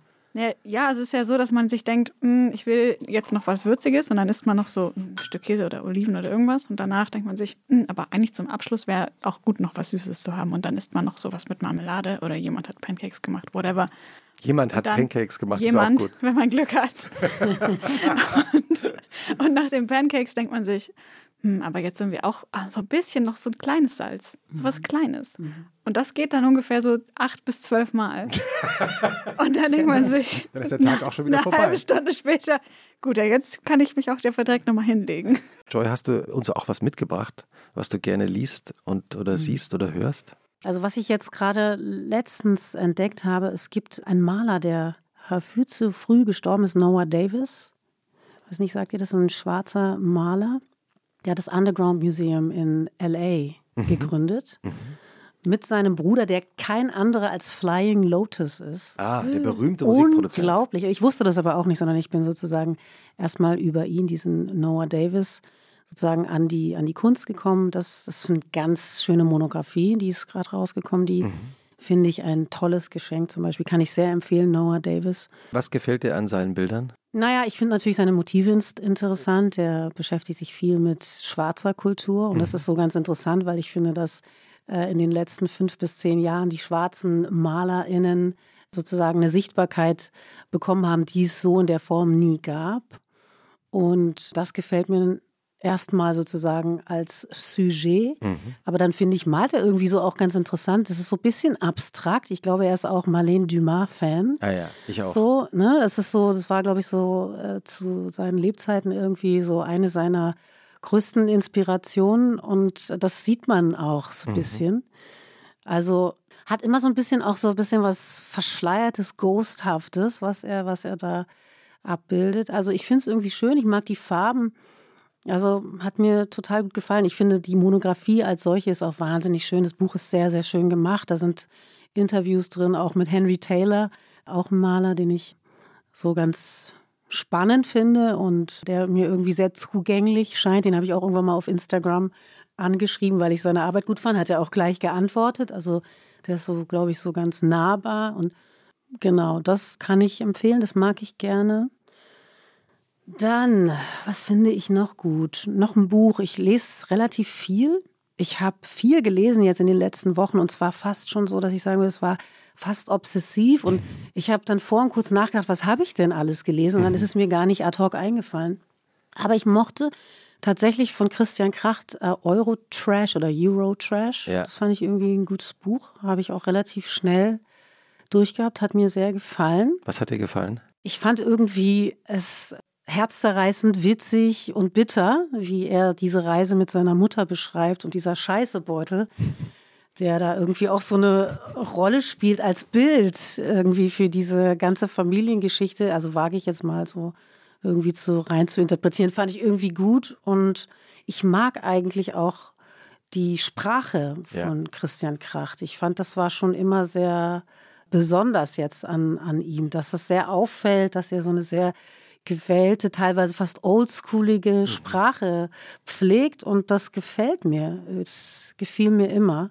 Ja, es ist ja so, dass man sich denkt, hm, ich will jetzt noch was Würziges und dann isst man noch so ein Stück Käse oder Oliven oder irgendwas und danach denkt man sich, hm, aber eigentlich zum Abschluss wäre auch gut, noch was Süßes zu haben und dann isst man noch sowas mit Marmelade oder jemand hat Pancakes gemacht, whatever. Jemand hat Pancakes gemacht, jemand, ist auch gut. wenn man Glück hat. und, und nach den Pancakes denkt man sich, hm, aber jetzt sind wir auch ah, so ein bisschen noch so ein kleines Salz, so was mhm. Kleines. Mhm. Und das geht dann ungefähr so acht bis zwölf Mal. Und dann denkt man sich, dann ist der Tag auch schon wieder eine vorbei. Eine halbe Stunde später, gut, ja, jetzt kann ich mich auch der direkt nochmal hinlegen. Joy, hast du uns auch was mitgebracht, was du gerne liest und oder mhm. siehst oder hörst? Also was ich jetzt gerade letztens entdeckt habe, es gibt einen Maler, der viel zu früh gestorben ist, Noah Davis. Ich weiß nicht, sagt ihr das? Ein schwarzer Maler. Der hat das Underground Museum in LA mhm. gegründet. Mhm. Mit seinem Bruder, der kein anderer als Flying Lotus ist. Ah, der berühmte Musikproduzent. Unglaublich. Ich wusste das aber auch nicht, sondern ich bin sozusagen erstmal über ihn, diesen Noah Davis, sozusagen an die, an die Kunst gekommen. Das, das ist eine ganz schöne Monographie, die ist gerade rausgekommen. Die mhm. finde ich ein tolles Geschenk. Zum Beispiel kann ich sehr empfehlen, Noah Davis. Was gefällt dir an seinen Bildern? Naja, ich finde natürlich seine Motive interessant. Er beschäftigt sich viel mit schwarzer Kultur und mhm. das ist so ganz interessant, weil ich finde, dass äh, in den letzten fünf bis zehn Jahren die schwarzen MalerInnen sozusagen eine Sichtbarkeit bekommen haben, die es so in der Form nie gab. Und das gefällt mir erstmal sozusagen als Sujet. Mhm. Aber dann finde ich, malt er irgendwie so auch ganz interessant. Das ist so ein bisschen abstrakt. Ich glaube, er ist auch Marlene Dumas-Fan. Ah ja, ich auch. So, ne? Es ist so, das war, glaube ich, so äh, zu seinen Lebzeiten irgendwie so eine seiner größten Inspirationen. Und das sieht man auch so ein mhm. bisschen. Also hat immer so ein bisschen auch so ein bisschen was Verschleiertes, Ghosthaftes, was er, was er da abbildet. Also ich finde es irgendwie schön. Ich mag die Farben. Also hat mir total gut gefallen. Ich finde, die Monographie als solche ist auch wahnsinnig schön. Das Buch ist sehr, sehr schön gemacht. Da sind Interviews drin, auch mit Henry Taylor, auch ein Maler, den ich so ganz spannend finde und der mir irgendwie sehr zugänglich scheint. Den habe ich auch irgendwann mal auf Instagram angeschrieben, weil ich seine Arbeit gut fand. Hat er auch gleich geantwortet. Also der ist so, glaube ich, so ganz nahbar. Und genau, das kann ich empfehlen. Das mag ich gerne. Dann, was finde ich noch gut? Noch ein Buch. Ich lese relativ viel. Ich habe viel gelesen jetzt in den letzten Wochen und zwar fast schon so, dass ich sagen würde, es war fast obsessiv. Und ich habe dann vor und kurz nachgedacht, was habe ich denn alles gelesen? Und dann ist es mir gar nicht ad hoc eingefallen. Aber ich mochte tatsächlich von Christian Kracht äh, Euro-Trash oder Euro-Trash. Ja. Das fand ich irgendwie ein gutes Buch. Habe ich auch relativ schnell durchgehabt, hat mir sehr gefallen. Was hat dir gefallen? Ich fand irgendwie es herzzerreißend, witzig und bitter, wie er diese Reise mit seiner Mutter beschreibt und dieser Scheißebeutel, der da irgendwie auch so eine Rolle spielt als Bild irgendwie für diese ganze Familiengeschichte. Also wage ich jetzt mal so irgendwie zu rein zu interpretieren, fand ich irgendwie gut und ich mag eigentlich auch die Sprache von ja. Christian Kracht. Ich fand, das war schon immer sehr besonders jetzt an, an ihm, dass es sehr auffällt, dass er so eine sehr gewählte, teilweise fast oldschoolige mhm. Sprache pflegt und das gefällt mir. Es gefiel mir immer.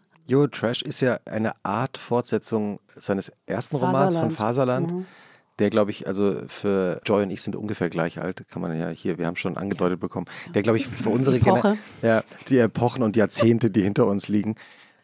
Trash ist ja eine Art Fortsetzung seines ersten Romans von Faserland. Mhm. Der, glaube ich, also für Joy und ich sind ungefähr gleich alt, kann man ja hier, wir haben schon angedeutet bekommen. Der, glaube ich, für unsere Generation, ja, die Epochen und Jahrzehnte, die hinter uns liegen,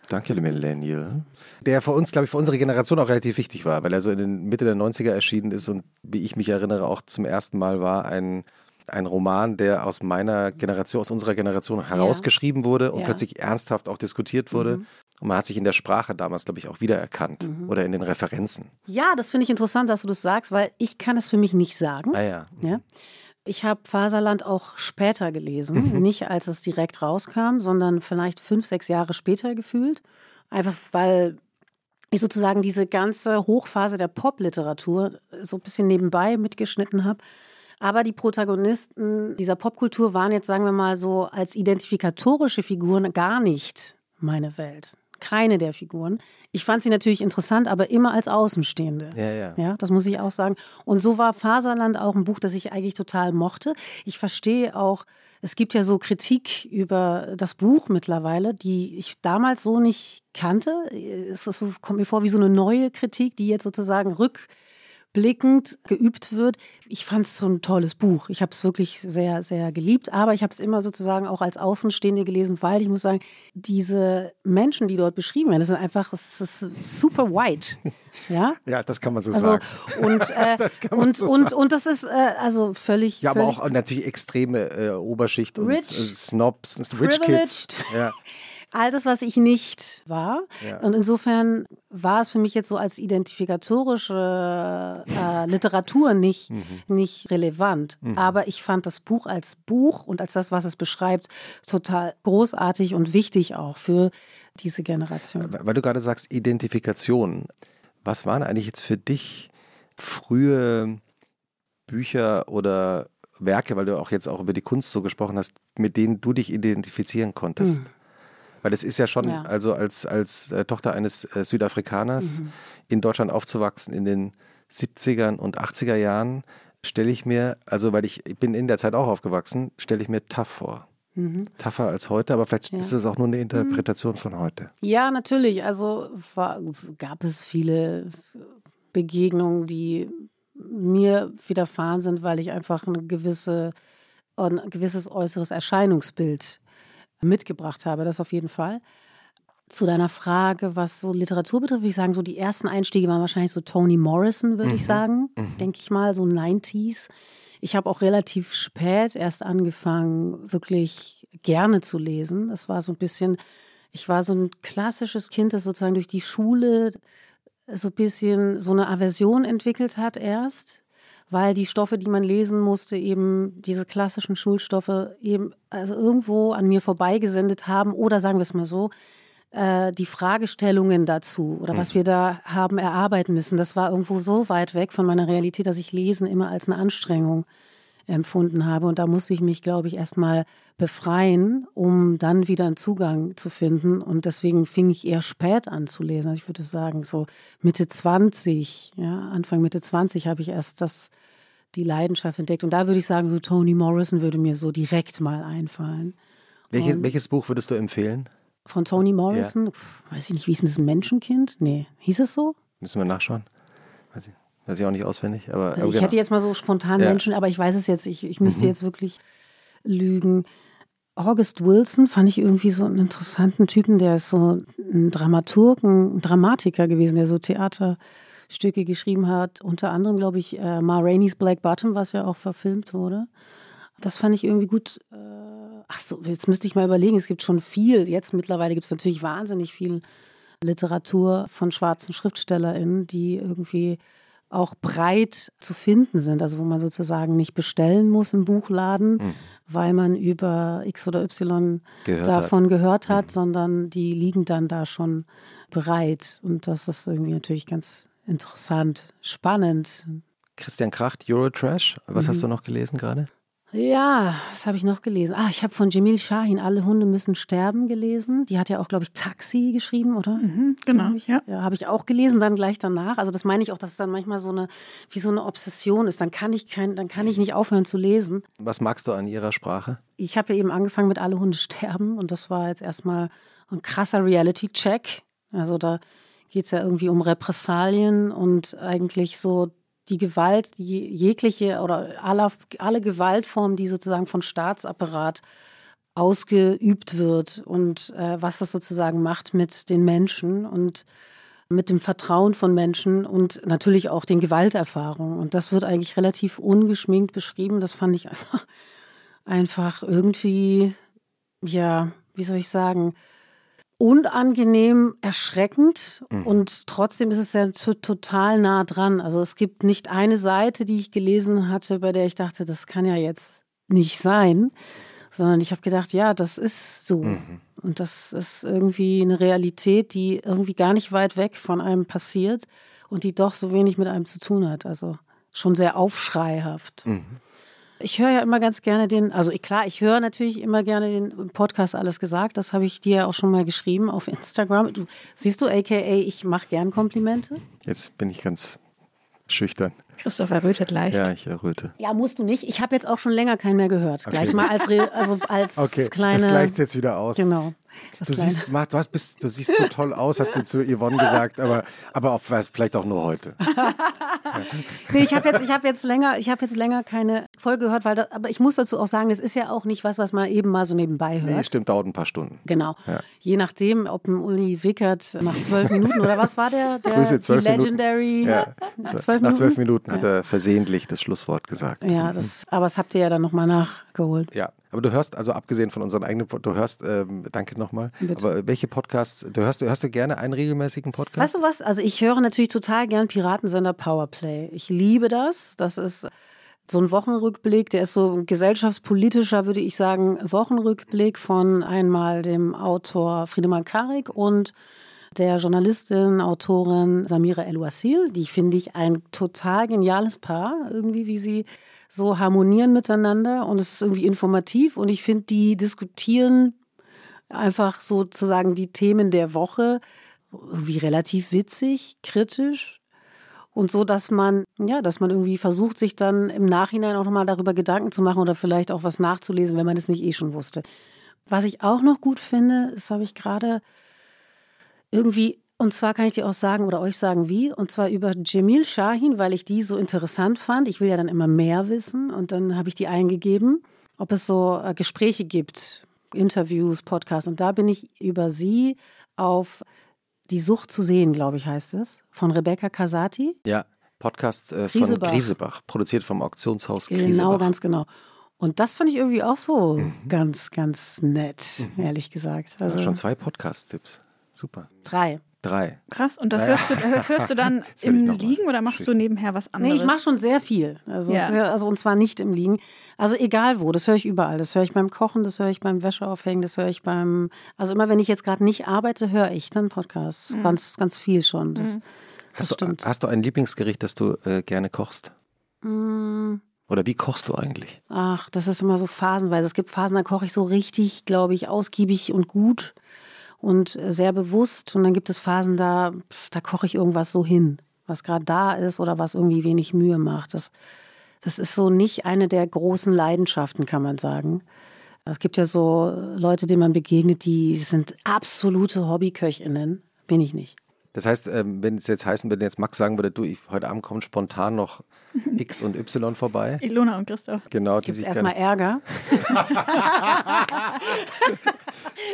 Danke, Millennial. Der für uns, glaube ich, für unsere Generation auch relativ wichtig war, weil er so in den Mitte der 90er erschienen ist und wie ich mich erinnere, auch zum ersten Mal war ein, ein Roman, der aus meiner Generation, aus unserer Generation herausgeschrieben wurde und ja. plötzlich ernsthaft auch diskutiert wurde. Mhm. Und man hat sich in der Sprache damals, glaube ich, auch wiedererkannt mhm. oder in den Referenzen. Ja, das finde ich interessant, dass du das sagst, weil ich kann es für mich nicht sagen. Ah ja. ja? Ich habe Faserland auch später gelesen, mhm. nicht als es direkt rauskam, sondern vielleicht fünf, sechs Jahre später gefühlt. Einfach weil ich sozusagen diese ganze Hochphase der Popliteratur so ein bisschen nebenbei mitgeschnitten habe. Aber die Protagonisten dieser Popkultur waren jetzt, sagen wir mal so, als identifikatorische Figuren gar nicht meine Welt keine der Figuren. Ich fand sie natürlich interessant, aber immer als Außenstehende. Ja, ja. Ja, das muss ich auch sagen. Und so war Faserland auch ein Buch, das ich eigentlich total mochte. Ich verstehe auch, es gibt ja so Kritik über das Buch mittlerweile, die ich damals so nicht kannte. Es so, kommt mir vor wie so eine neue Kritik, die jetzt sozusagen rück rückblickend geübt wird. Ich fand es so ein tolles Buch. Ich habe es wirklich sehr, sehr geliebt, aber ich habe es immer sozusagen auch als Außenstehende gelesen, weil ich muss sagen, diese Menschen, die dort beschrieben werden, das sind einfach, es ist super white. Ja? ja, das kann man so also, sagen. Und, äh, das kann man und, so und, sagen. und das ist äh, also völlig. Ja, aber völlig auch natürlich extreme äh, Oberschicht und rich, Snobs, Rich Kids. Ja all das, was ich nicht war. Ja. Und insofern war es für mich jetzt so als identifikatorische äh, Literatur nicht, mhm. nicht relevant. Mhm. Aber ich fand das Buch als Buch und als das, was es beschreibt, total großartig und wichtig auch für diese Generation. Weil du gerade sagst, Identifikation. Was waren eigentlich jetzt für dich frühe Bücher oder Werke, weil du auch jetzt auch über die Kunst so gesprochen hast, mit denen du dich identifizieren konntest? Mhm. Weil es ist ja schon, ja. also als, als äh, Tochter eines äh, Südafrikaners mhm. in Deutschland aufzuwachsen in den 70ern und 80er Jahren, stelle ich mir, also weil ich, ich bin in der Zeit auch aufgewachsen, stelle ich mir tough vor. Mhm. Tougher als heute, aber vielleicht ja. ist es auch nur eine Interpretation mhm. von heute. Ja, natürlich. Also war, gab es viele Begegnungen, die mir widerfahren sind, weil ich einfach eine gewisse, ein gewisses äußeres Erscheinungsbild mitgebracht habe, das auf jeden Fall. Zu deiner Frage, was so Literatur betrifft, würde ich sagen, so die ersten Einstiege waren wahrscheinlich so Toni Morrison, würde mhm. ich sagen, mhm. denke ich mal, so 90s. Ich habe auch relativ spät erst angefangen, wirklich gerne zu lesen. Das war so ein bisschen, ich war so ein klassisches Kind, das sozusagen durch die Schule so ein bisschen so eine Aversion entwickelt hat erst weil die Stoffe, die man lesen musste, eben diese klassischen Schulstoffe eben also irgendwo an mir vorbeigesendet haben oder sagen wir es mal so, äh, die Fragestellungen dazu oder was mhm. wir da haben erarbeiten müssen, das war irgendwo so weit weg von meiner Realität, dass ich Lesen immer als eine Anstrengung empfunden habe. Und da musste ich mich, glaube ich, erstmal befreien, um dann wieder einen Zugang zu finden. Und deswegen fing ich eher spät an zu lesen. Also ich würde sagen, so Mitte 20, ja, Anfang Mitte 20 habe ich erst das, die Leidenschaft entdeckt. Und da würde ich sagen, so Toni Morrison würde mir so direkt mal einfallen. Welches, welches Buch würdest du empfehlen? Von Toni Morrison? Ja. Puh, weiß ich nicht, wie ist denn das, ein Menschenkind? Nee, hieß es so? Müssen wir nachschauen. Weiß ich. Auch nicht auswendig. Aber, also ich genau. hätte jetzt mal so spontan ja. Menschen, aber ich weiß es jetzt, ich, ich müsste mhm. jetzt wirklich lügen. August Wilson fand ich irgendwie so einen interessanten Typen, der ist so ein Dramaturg, ein Dramatiker gewesen, der so Theaterstücke geschrieben hat. Unter anderem, glaube ich, äh, Ma Rainey's Black Bottom, was ja auch verfilmt wurde. Das fand ich irgendwie gut. Äh, ach so, jetzt müsste ich mal überlegen, es gibt schon viel. Jetzt mittlerweile gibt es natürlich wahnsinnig viel Literatur von schwarzen SchriftstellerInnen, die irgendwie auch breit zu finden sind, also wo man sozusagen nicht bestellen muss im Buchladen, mhm. weil man über X oder Y gehört davon hat. gehört hat, mhm. sondern die liegen dann da schon bereit. Und das ist irgendwie natürlich ganz interessant, spannend. Christian Kracht, Eurotrash, was mhm. hast du noch gelesen gerade? Ja, was habe ich noch gelesen? Ah, ich habe von Jamil Shahin Alle Hunde müssen sterben gelesen. Die hat ja auch, glaube ich, Taxi geschrieben, oder? Mhm, genau. Ja, ja habe ich auch gelesen, dann gleich danach. Also das meine ich auch, dass es dann manchmal so eine, wie so eine Obsession ist. Dann kann ich kein, dann kann ich nicht aufhören zu lesen. Was magst du an ihrer Sprache? Ich habe ja eben angefangen mit Alle Hunde sterben und das war jetzt erstmal ein krasser Reality-Check. Also da geht es ja irgendwie um Repressalien und eigentlich so die Gewalt, die jegliche oder alle, alle Gewaltformen, die sozusagen von Staatsapparat ausgeübt wird und äh, was das sozusagen macht mit den Menschen und mit dem Vertrauen von Menschen und natürlich auch den Gewalterfahrungen. Und das wird eigentlich relativ ungeschminkt beschrieben. Das fand ich einfach, einfach irgendwie, ja, wie soll ich sagen, unangenehm erschreckend mhm. und trotzdem ist es ja total nah dran. Also es gibt nicht eine Seite, die ich gelesen hatte, bei der ich dachte, das kann ja jetzt nicht sein, sondern ich habe gedacht, ja, das ist so. Mhm. Und das ist irgendwie eine Realität, die irgendwie gar nicht weit weg von einem passiert und die doch so wenig mit einem zu tun hat. Also schon sehr aufschreihaft. Mhm. Ich höre ja immer ganz gerne den, also klar, ich höre natürlich immer gerne den Podcast Alles gesagt. Das habe ich dir auch schon mal geschrieben auf Instagram. Du, siehst du, aka, ich mache gern Komplimente. Jetzt bin ich ganz schüchtern. Christoph errötet leicht. Ja, ich erröte. Ja, musst du nicht. Ich habe jetzt auch schon länger keinen mehr gehört. Okay. Gleich mal als, Re also als okay. kleine. Das gleicht jetzt wieder aus. Genau. Du siehst, du, hast, bist, du siehst so toll aus, hast du zu Yvonne gesagt, aber, aber auch, vielleicht auch nur heute. nee, ich habe jetzt, hab jetzt, länger, hab jetzt länger keine Folge gehört, weil da, aber ich muss dazu auch sagen, das ist ja auch nicht was, was man eben mal so nebenbei hört. Nee, stimmt, dauert ein paar Stunden. Genau. Ja. Je nachdem, ob ein Uli Wickert nach zwölf Minuten oder was war der? der Grüße, zwölf die Legendary. Ja. Zwölf nach zwölf Minuten hat er versehentlich das Schlusswort gesagt. Ja, das, aber das habt ihr ja dann nochmal nachgeholt. Ja, aber du hörst, also abgesehen von unseren eigenen, du hörst, ähm, danke nochmal, aber welche Podcasts, du hörst, du hörst du gerne einen regelmäßigen Podcast? Weißt du was, also ich höre natürlich total gern Piratensender Powerplay. Ich liebe das, das ist so ein Wochenrückblick, der ist so ein gesellschaftspolitischer, würde ich sagen, Wochenrückblick von einmal dem Autor Friedemann Karik und der Journalistin, Autorin Samira El-Wasil. Die finde ich ein total geniales Paar, irgendwie, wie sie so harmonieren miteinander und es ist irgendwie informativ und ich finde, die diskutieren einfach sozusagen die Themen der Woche irgendwie relativ witzig, kritisch und so, dass man, ja, dass man irgendwie versucht, sich dann im Nachhinein auch nochmal darüber Gedanken zu machen oder vielleicht auch was nachzulesen, wenn man es nicht eh schon wusste. Was ich auch noch gut finde, das habe ich gerade irgendwie und zwar kann ich dir auch sagen oder euch sagen, wie. Und zwar über Jamil Shahin, weil ich die so interessant fand. Ich will ja dann immer mehr wissen. Und dann habe ich die eingegeben, ob es so äh, Gespräche gibt, Interviews, Podcasts. Und da bin ich über sie auf Die Sucht zu sehen, glaube ich, heißt es, von Rebecca Casati. Ja, Podcast äh, von Griesebach. Griesebach, produziert vom Auktionshaus Griesebach. Genau, ganz genau. Und das fand ich irgendwie auch so mhm. ganz, ganz nett, mhm. ehrlich gesagt. Also, schon zwei Podcast-Tipps. Super. Drei. Drei. Krass. Und das hörst du, das hörst du dann im Liegen oder machst du nebenher was anderes? Nee, ich mache schon sehr viel. Also, ja. also und zwar nicht im Liegen. Also egal wo, das höre ich überall. Das höre ich beim Kochen, das höre ich beim Wäscheaufhängen, das höre ich beim. Also immer wenn ich jetzt gerade nicht arbeite, höre ich dann Podcasts. Mhm. Ganz, ganz viel schon. Das, mhm. das hast, du, hast du ein Lieblingsgericht, das du äh, gerne kochst? Mhm. Oder wie kochst du eigentlich? Ach, das ist immer so phasenweise. Es gibt Phasen, da koche ich so richtig, glaube ich, ausgiebig und gut und sehr bewusst. Und dann gibt es Phasen, da, da koche ich irgendwas so hin, was gerade da ist oder was irgendwie wenig Mühe macht. Das, das ist so nicht eine der großen Leidenschaften, kann man sagen. Es gibt ja so Leute, denen man begegnet, die sind absolute Hobbyköchinnen. Bin ich nicht. Das heißt, ähm, wenn es jetzt heißen würde, jetzt Max sagen würde, du, ich, heute Abend kommt spontan noch X und Y vorbei. Ilona und Christoph. Genau. Gibt es erstmal Ärger?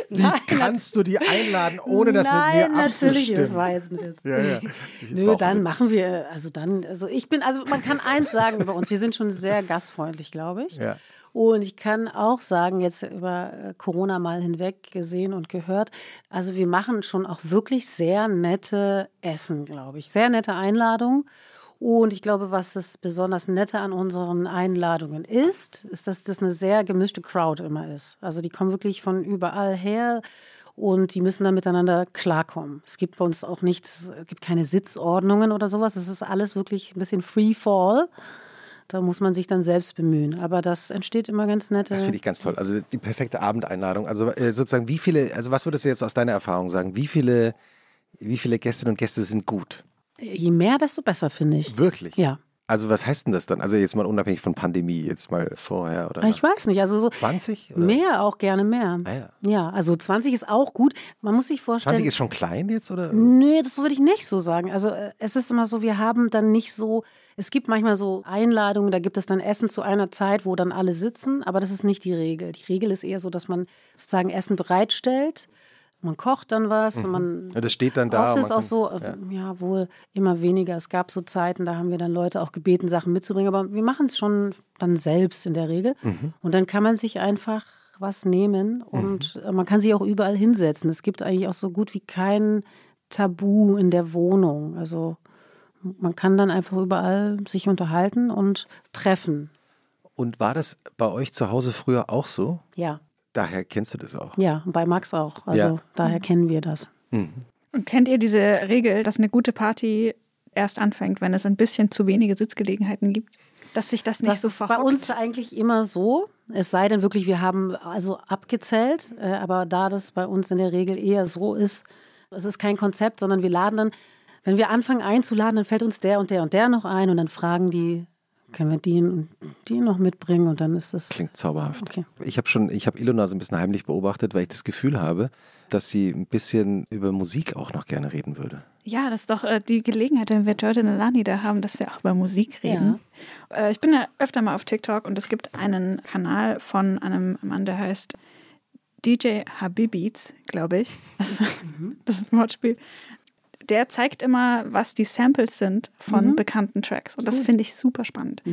Wie Nein, kannst du die einladen, ohne das Nein, mit mir abzustimmen? natürlich, das war jetzt ein Witz. Ja, ja. Nö, dann machen wir, also dann, also ich bin, also man kann eins sagen über uns, wir sind schon sehr gastfreundlich, glaube ich. Ja. Und ich kann auch sagen, jetzt über äh, Corona mal hinweg gesehen und gehört, also wir machen schon auch wirklich sehr nette Essen, glaube ich. Sehr nette Einladungen. Und ich glaube, was das besonders Nette an unseren Einladungen ist, ist, dass das eine sehr gemischte Crowd immer ist. Also die kommen wirklich von überall her und die müssen dann miteinander klarkommen. Es gibt bei uns auch nichts, es gibt keine Sitzordnungen oder sowas. Es ist alles wirklich ein bisschen Free Fall Da muss man sich dann selbst bemühen. Aber das entsteht immer ganz nette. Das finde ich ganz toll. Also die perfekte Abendeinladung. Also äh, sozusagen, wie viele, also was würdest du jetzt aus deiner Erfahrung sagen? Wie viele, wie viele Gästinnen und Gäste sind gut? Je mehr, desto besser, finde ich. Wirklich? Ja. Also was heißt denn das dann? Also jetzt mal unabhängig von Pandemie, jetzt mal vorher oder? Ich weiß nicht, also so 20? Oder? mehr auch gerne mehr. Ah, ja. ja, also 20 ist auch gut. Man muss sich vorstellen. 20 ist schon klein jetzt oder? Nee, das würde ich nicht so sagen. Also äh, es ist immer so, wir haben dann nicht so, es gibt manchmal so Einladungen, da gibt es dann Essen zu einer Zeit, wo dann alle sitzen, aber das ist nicht die Regel. Die Regel ist eher so, dass man sozusagen Essen bereitstellt. Man kocht dann was, man Ja, das steht dann da. Oft ist man auch so, kann- äh, ja. wohl immer weniger. Es gab so Zeiten, da haben wir dann Leute auch gebeten, Sachen mitzubringen, aber wir machen es schon dann selbst in der Regel. Mhm. Und dann kann man sich einfach was nehmen und äh, man kann sich auch überall hinsetzen. Es gibt eigentlich auch so gut wie kein Tabu in der Wohnung. Also man kann dann einfach überall sich unterhalten und treffen. Und war das bei euch zu Hause früher auch so? Ja, Daher kennst du das auch. ja, bei Max auch. Also Ja. daher kennen wir das. Und kennt ihr diese Regel, dass eine gute Party erst anfängt, wenn es ein bisschen zu wenige Sitzgelegenheiten gibt? Dass sich das nicht das so ist bei verhockt? uns eigentlich immer so. Es sei denn wirklich, wir haben also abgezählt, äh, aber da das bei uns in der Regel eher so ist, es ist kein Konzept, sondern wir laden dann, wenn wir anfangen einzuladen, dann fällt uns der und der und der noch ein und dann fragen die, können wir die und die noch mitbringen und dann ist das. Klingt zauberhaft. Okay. Ich habe schon, ich habe Ilona so ein bisschen heimlich beobachtet, weil ich das Gefühl habe, dass sie ein bisschen über Musik auch noch gerne reden würde. Ja, das ist doch äh, die Gelegenheit, wenn wir Jordan Alani da haben, dass wir auch über Musik reden. Äh, ich bin ja öfter mal auf TikTok und es gibt einen Kanal von einem Mann, der heißt DJ Habibeats, glaube ich. Das, ist- das ist ein Wortspiel. Der zeigt immer, was die Samples sind von bekannten Tracks. Und das finde ich super spannend.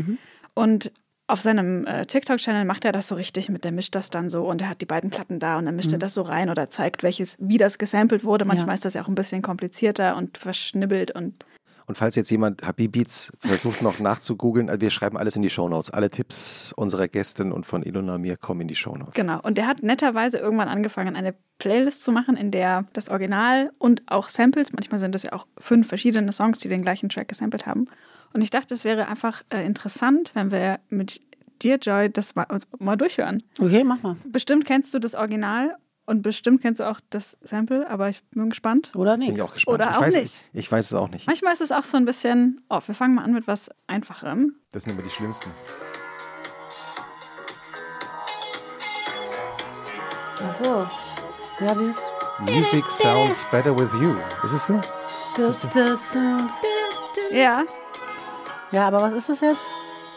Und auf seinem äh, TikTok-Channel macht er das so richtig mit, der mischt das dann so und er hat die beiden Platten da und dann mischt er das so rein oder zeigt, welches, wie das gesampelt wurde. Manchmal Ja. ist das ja auch ein bisschen komplizierter und verschnibbelt und Und falls jetzt jemand Habibeats versucht noch nachzugoogeln, also wir schreiben alles in die Shownotes. Alle Tipps unserer Gästin und von Ilona mir kommen in die Shownotes. genau. Und der hat netterweise irgendwann angefangen, eine Playlist zu machen, in der das Original und auch Samples, manchmal sind das ja auch fünf verschiedene Songs, die den gleichen Track gesampelt haben. Und ich dachte, es wäre einfach äh, interessant, wenn wir mit dir, Joy, das mal, mal durchhören. Okay, mach mal. Bestimmt kennst du das Original und bestimmt kennst du auch das Sample, aber ich bin gespannt. Oder Bin ich nicht? auch gespannt. Oder ich auch weiß, nicht. Ich, ich weiß es auch nicht. Manchmal ist es auch so ein bisschen, oh, wir fangen mal an mit was Einfacherem. Das sind immer die schlimmsten. Ach so. Ja, dieses. Music sounds better with you. Ist es so? Ja, Ja, aber was ist das jetzt?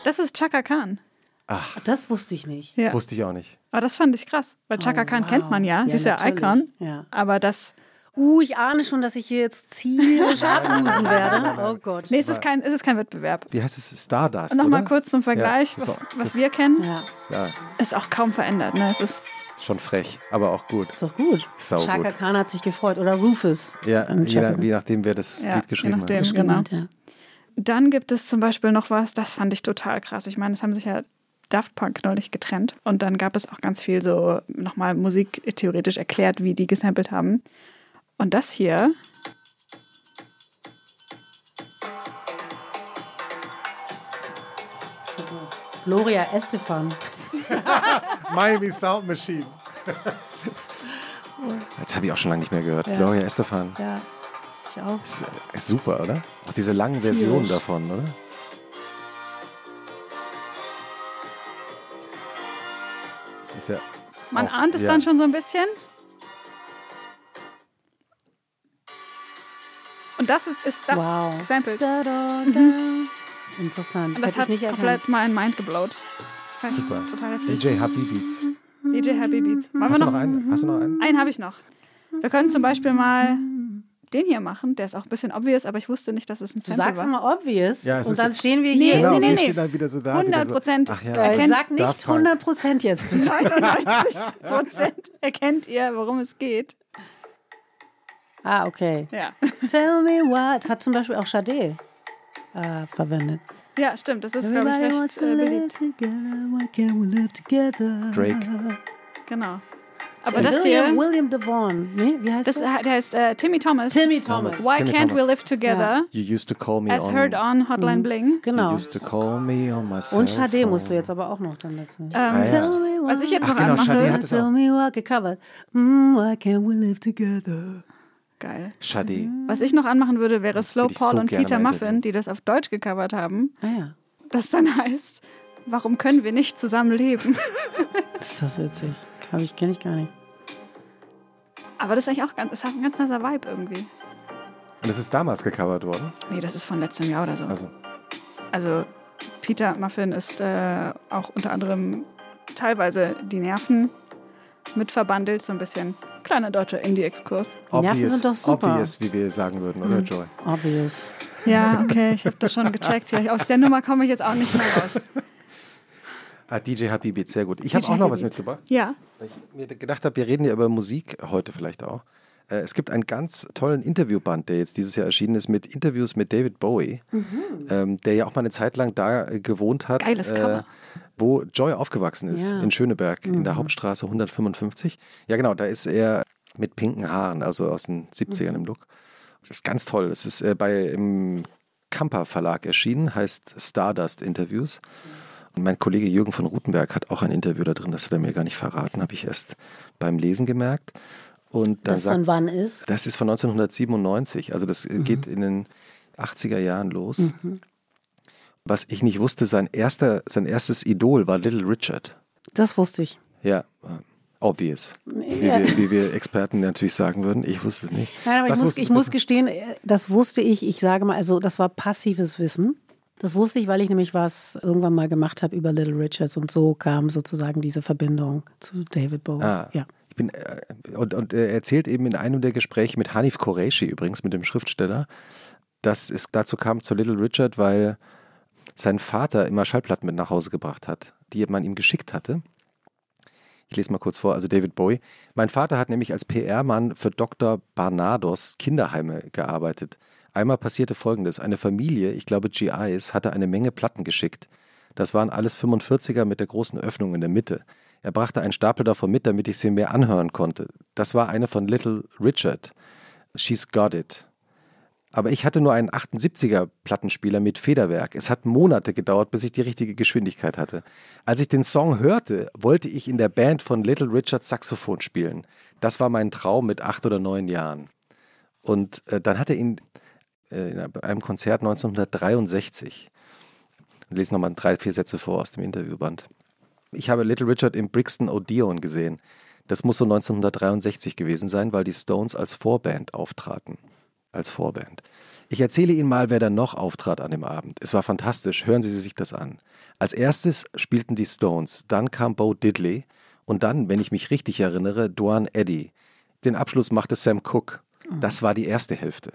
das ist Chaka Khan. Ach, Das wusste ich nicht. Ja. das wusste ich auch nicht. Aber das fand ich krass, weil Chaka Oh, Khan wow. kennt man ja. Ja, Sie ist ja natürlich. Icon. Ja. Aber das, Uh, ich ahne schon, dass ich hier jetzt ziemlich ablosen werde. Oh Gott. nee, es ist kein, es ist kein Wettbewerb. Wie heißt es? Stardust, Und nochmal kurz zum Vergleich, Ja, was, so, was das- wir kennen, Ja, Ja, ist auch kaum verändert. Ne? Es ist schon frech, aber auch gut. ist doch gut. Sau Chaka gut. Khan hat sich gefreut. Oder Rufus. Ja, je, nach- je nachdem, wer das Ja, Lied je geschrieben nachdem. hat. Genau. hat, ja. Dann gibt es zum Beispiel noch was, das fand ich total krass. Ich meine, es haben sich ja Daft Punk neulich getrennt und dann gab es auch ganz viel so nochmal Musik theoretisch erklärt, wie die gesampelt haben. Und das hier, Gloria Estefan. Miami Sound Machine. Jetzt habe ich auch schon lange nicht mehr gehört. Ja. Gloria Estefan. Ja, ich auch. Ist, ist super, oder? Auch diese langen Versionen davon, oder? Man auch- ahnt es ja. dann schon so ein bisschen. Und das ist, ist das Wow. gesampelt. Da, da, da. Interessant. Und das Hätte hat ich nicht komplett erkannt. mein Mind geblowt. Super. DJ Happy Beats. DJ Happy Beats. Wollen Hast wir noch? noch einen? Hast du noch einen? Einen habe ich noch. Wir können zum Beispiel mal den hier machen. Der ist auch ein bisschen obvious, aber ich wusste nicht, dass es ein Du Sample sagst war. immer obvious Ja, und dann stehen wir Nee, hier. Genau, nee, nee, nee. dann wieder so da. 100 wieder Prozent. So. Ach ja. Erkennt- sag nicht Daft Punk. 100 Prozent jetzt. bitte. 99 Prozent erkennt ihr, worum es geht. ah, okay. Ja. Tell me what. Das hat zum Beispiel auch Sade äh, verwendet. ja, stimmt. Das ist, glaube ich, recht äh, beliebt. together. Why can't we live together? Drake. Genau. Aber das hier, William, William Devon. Nee, wie heißt das, der? der heißt äh, Timmy Thomas. Timmy Thomas. Thomas. Why Timmy can't we Thomas. live together? You used to call me As on. heard on Hotline Bling. You Genau. used to call me on my Und Sade musst du jetzt aber auch noch dann dazu. Ähm, Ah, ja. Was ich jetzt Ach noch genau, anmache. Sade hat es Tell me what gecovert. Mm, why can't we live together? Geil. Sade. Was ich noch anmachen würde, wäre Slow Paul so und Peter Muffin, die das auf Deutsch gecovert haben. Ah ja, Das dann heißt, warum können wir nicht zusammen leben? ist das witzig. Hab ich, kenne ich gar nicht. Aber das ist eigentlich auch ganz, das hat ein ganz nasser Vibe irgendwie. Und es ist damals gecovert worden. Nee, das ist von letztem Jahr oder so. Also, Also Peter Muffin ist äh, auch unter anderem teilweise die Nerven mit verbandelt, so ein bisschen kleiner deutscher Indie-Exkurs. Die Nerven obvious, sind doch super. obvious, wie wir sagen würden, oder Mhm. Joy? Obvious. Ja, okay, ich habe das schon gecheckt hier. Aus der Nummer komme ich jetzt auch nicht mehr raus. Ah, DJ Habibit, sehr gut. Ich habe auch noch was mitgebracht. Ja, Weil ich mir gedacht habe, wir reden ja über Musik heute vielleicht auch. Äh, Es gibt einen ganz tollen Interviewband, der jetzt dieses Jahr erschienen ist, mit Interviews mit David Bowie, ähm, der ja auch mal eine Zeit lang da äh, gewohnt hat, Geiles äh, wo Joy aufgewachsen ist, Ja. in Schöneberg, in der Hauptstraße 155. Ja, genau, da ist er mit pinken Haaren, also aus den 70ern im Look. Das ist ganz toll. Es ist äh, bei im Kamper Verlag erschienen, heißt Stardust Interviews. Und mein Kollege Jürgen von Rutenberg hat auch ein Interview da drin, das hat er mir gar nicht verraten, habe ich erst beim Lesen gemerkt. Und Das sagt, von wann ist? das ist von 1997, also das äh, geht in den 80er Jahren los. Was ich nicht wusste, sein, erster, sein erstes Idol war Little Richard. Das wusste ich. Ja, äh, obvious. Wie, Ja. wir, wie wir Experten natürlich sagen würden. Ich wusste es nicht. Nein, aber ich, muss, ich muss gestehen, äh, das wusste ich, ich sage mal, also das war passives Wissen. Das wusste ich, weil ich nämlich was irgendwann mal gemacht habe über Little Richards und so kam sozusagen diese Verbindung zu David Bowie. Ah, Ja. Ich bin, äh, und, und er erzählt eben in einem der Gespräche mit Hanif Qureshi übrigens, mit dem Schriftsteller, dass es dazu kam zu Little Richard, weil sein Vater immer Schallplatten mit nach Hause gebracht hat, die man ihm geschickt hatte. Ich lese mal kurz vor, also David Bowie. Mein Vater hat nämlich als PR-Mann für Dr. Barnados Kinderheime gearbeitet. Einmal passierte Folgendes. Eine Familie, ich glaube GIs, hatte eine Menge Platten geschickt. Das waren alles 45er mit der großen Öffnung in der Mitte. Er brachte einen Stapel davon mit, damit ich sie mehr anhören konnte. Das war eine von Little Richard. She's Got It. Aber ich hatte nur einen 78er Plattenspieler mit Federwerk. Es hat Monate gedauert, bis ich die richtige Geschwindigkeit hatte. Als ich den Song hörte, wollte ich in der Band von Little Richard Saxophon spielen. Das war mein Traum mit acht oder neun Jahren. Und äh, dann er ihn in einem Konzert 1963. Ich lese nochmal drei, vier Sätze vor aus dem Interviewband. Ich habe Little Richard im Brixton Odeon gesehen. Das muss so 1963 gewesen sein, weil die Stones als Vorband auftraten. Als Vorband. Ich erzähle Ihnen mal, wer da noch auftrat an dem Abend. Es war fantastisch. Hören Sie sich das an. Als erstes spielten die Stones, dann kam Bo Diddley und dann, wenn ich mich richtig erinnere, Duane Eddy. Den Abschluss machte Sam Cooke. Das war die erste Hälfte.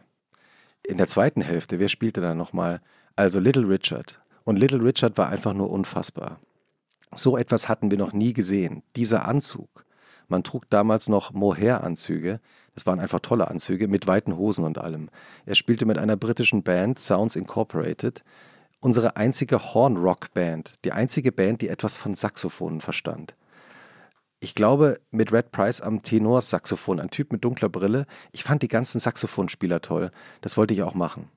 In der zweiten Hälfte, wer spielte da nochmal? Also Little Richard. Und Little Richard war einfach nur unfassbar. So etwas hatten wir noch nie gesehen. Dieser Anzug. Man trug damals noch Mohair-Anzüge. Das waren einfach tolle Anzüge mit weiten Hosen und allem. Er spielte mit einer britischen Band, Sounds Incorporated. Unsere einzige Horn-Rock-Band. Die einzige Band, die etwas von Saxophonen verstand. Ich glaube, mit Red Price am Tenorsaxophon, ein Typ mit dunkler Brille. Ich fand die ganzen Saxophonspieler toll. Das wollte ich auch machen.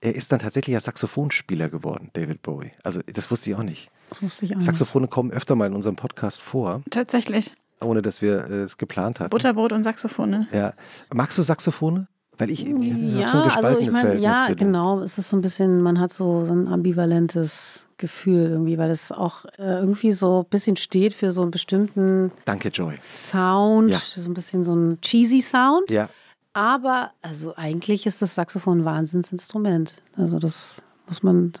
Er ist dann tatsächlich ein Saxophonspieler geworden, David Bowie. Also, das wusste ich auch nicht. Das wusste ich auch. nicht. Saxophone kommen öfter mal in unserem Podcast vor, tatsächlich. ohne dass wir äh, es geplant hatten. Butterbrot und Saxophone. Ja. Magst du Saxophone? Weil ich, ich Ja, so ein also ich gespaltenes meine, Verhältnis ja, genau. Es ist so ein bisschen, man hat so, so ein ambivalentes Gefühl irgendwie, weil es auch äh, irgendwie so ein bisschen steht für so einen bestimmten Danke, Joy. Sound, Ja. so ein bisschen so ein cheesy Sound. Ja. Aber also eigentlich ist das Saxophon ein Wahnsinnsinstrument. Also das muss man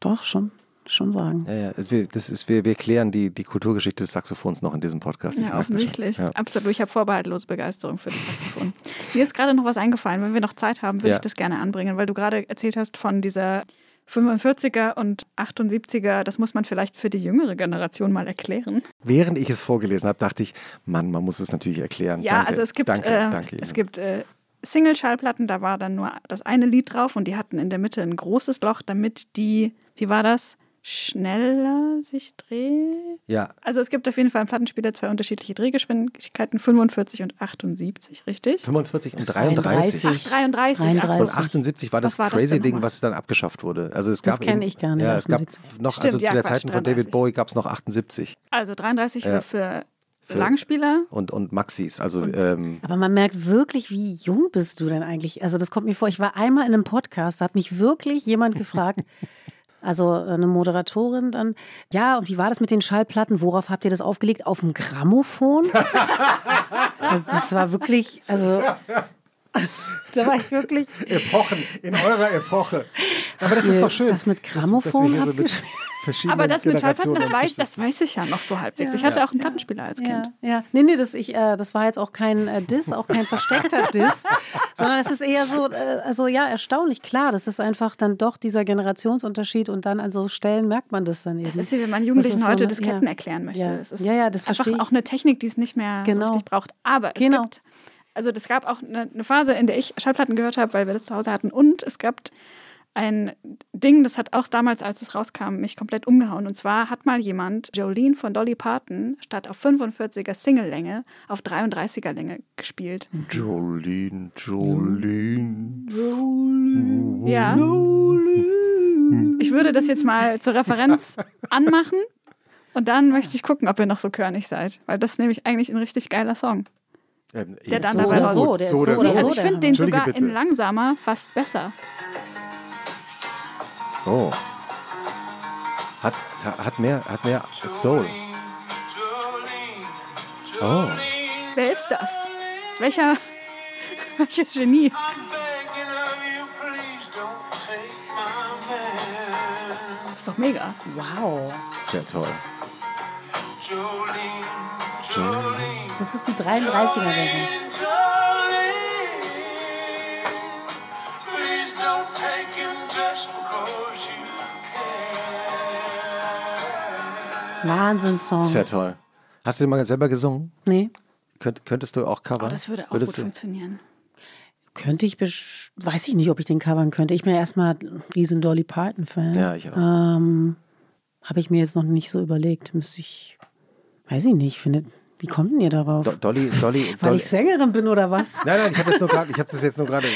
doch schon, schon sagen. Ja, ja. Das ist, wir, wir klären die, die Kulturgeschichte des Saxophons noch in diesem Podcast. Ich Ja, offensichtlich. Ja. Absolut. Ich habe vorbehaltlose Begeisterung für das Saxophon. Mir ist gerade noch was eingefallen. Wenn wir noch Zeit haben, würde Ja. ich das gerne anbringen, weil du gerade erzählt hast von dieser 45er und 78er. Das muss man vielleicht für die jüngere Generation mal erklären. Während ich es vorgelesen habe, dachte ich, Mann, man muss es natürlich erklären. Ja, danke, also es gibt, danke, äh, danke es gibt äh, Single-Schallplatten, da war dann nur das eine Lied drauf und die hatten in der Mitte ein großes Loch, damit die, wie war das? Schneller sich dreht. Ja. Also es gibt auf jeden Fall im Plattenspieler zwei unterschiedliche Drehgeschwindigkeiten, 45 und 78, richtig? 45 und 33. Ach, 33. 33. Ach Und so. 78 war das Was war das crazy Ding, was dann abgeschafft wurde. Also es Das gab kenn eben- ich gar nicht, Ja, es gab 78. noch, Stimmt, also zu ja, der Zeiten von 33. David Bowie gab es noch 78 Also 33 Ja. für, Für- Langspieler. und, und Maxis. Also ähm, Aber man merkt wirklich, wie jung bist du denn eigentlich? Also das kommt mir vor, ich war einmal in einem Podcast, da hat mich wirklich jemand gefragt, also eine Moderatorin dann, ja, und wie war das mit den Schallplatten? Worauf habt ihr das aufgelegt? Auf dem Grammophon? Das war wirklich, also da war ich wirklich. Epochen, in eurer Epoche. Aber das ist ihr doch schön. das mit dass- dass wir Grammophon hier so mit abgespielt? verschiedenen Aber das mit Schallplatten, das weiß, das weiß ich ja noch so halbwegs. Ich hatte auch einen Plattenspieler als Ja, Kind. ja. Nee, nee, das, ich, äh, das war jetzt auch kein äh, Diss, auch kein versteckter Diss, sondern es ist eher so, äh, also ja, erstaunlich klar. Das ist einfach dann doch dieser Generationsunterschied und dann an so Stellen merkt man das dann eben. Das ist wie wenn man Jugendlichen so heute Disketten ja. erklären möchte. Ja. Das ist Ja, ja, das einfach verstehe ich. auch eine Technik, die es nicht mehr Genau. so richtig braucht. Aber es Genau. gibt, also es gab auch eine, eine Phase, in der ich Schallplatten gehört habe, weil wir das zu Hause hatten. Und es gab ein Ding, das hat auch damals, als es rauskam, mich komplett umgehauen. Und zwar hat mal jemand Jolene von Dolly Parton statt auf 45er Single-Länge auf 33er Länge gespielt. Jolene, Jolene. Ja. Ich würde das jetzt mal zur Referenz anmachen und dann möchte ich gucken, ob ihr noch so körnig seid. Weil das ist nämlich eigentlich ein richtig geiler Song. Ähm, Der ist dann so dabei oder so, so, der ist so so oder so. also ich finde den sogar bitte. in langsamer fast besser. Oh. Hat, hat, mehr, hat mehr Soul. Oh. Wer ist das? Welcher, welches Genie? Das ist doch mega. wow. Sehr toll. Das ist die 33er-Version. Wahnsinnssong. Sehr toll. Hast du den mal selber gesungen? Nee. Könnt, könntest du auch covern? Oh, das würde auch Würdest gut du- funktionieren. Könnte ich, weiß ich nicht, ob ich den covern könnte. Ich bin ja erstmal ein riesen Dolly Parton-Fan. Ja, ich auch. Ähm, Habe ich mir jetzt noch nicht so überlegt. Müsste ich, weiß ich nicht, finde, wie kommt denn ihr darauf? Do- Dolly, Dolly, Weil Dolly. ich Sängerin bin oder was? Nein, nein, ich habe jetzt nur ich habe das jetzt nur gerade.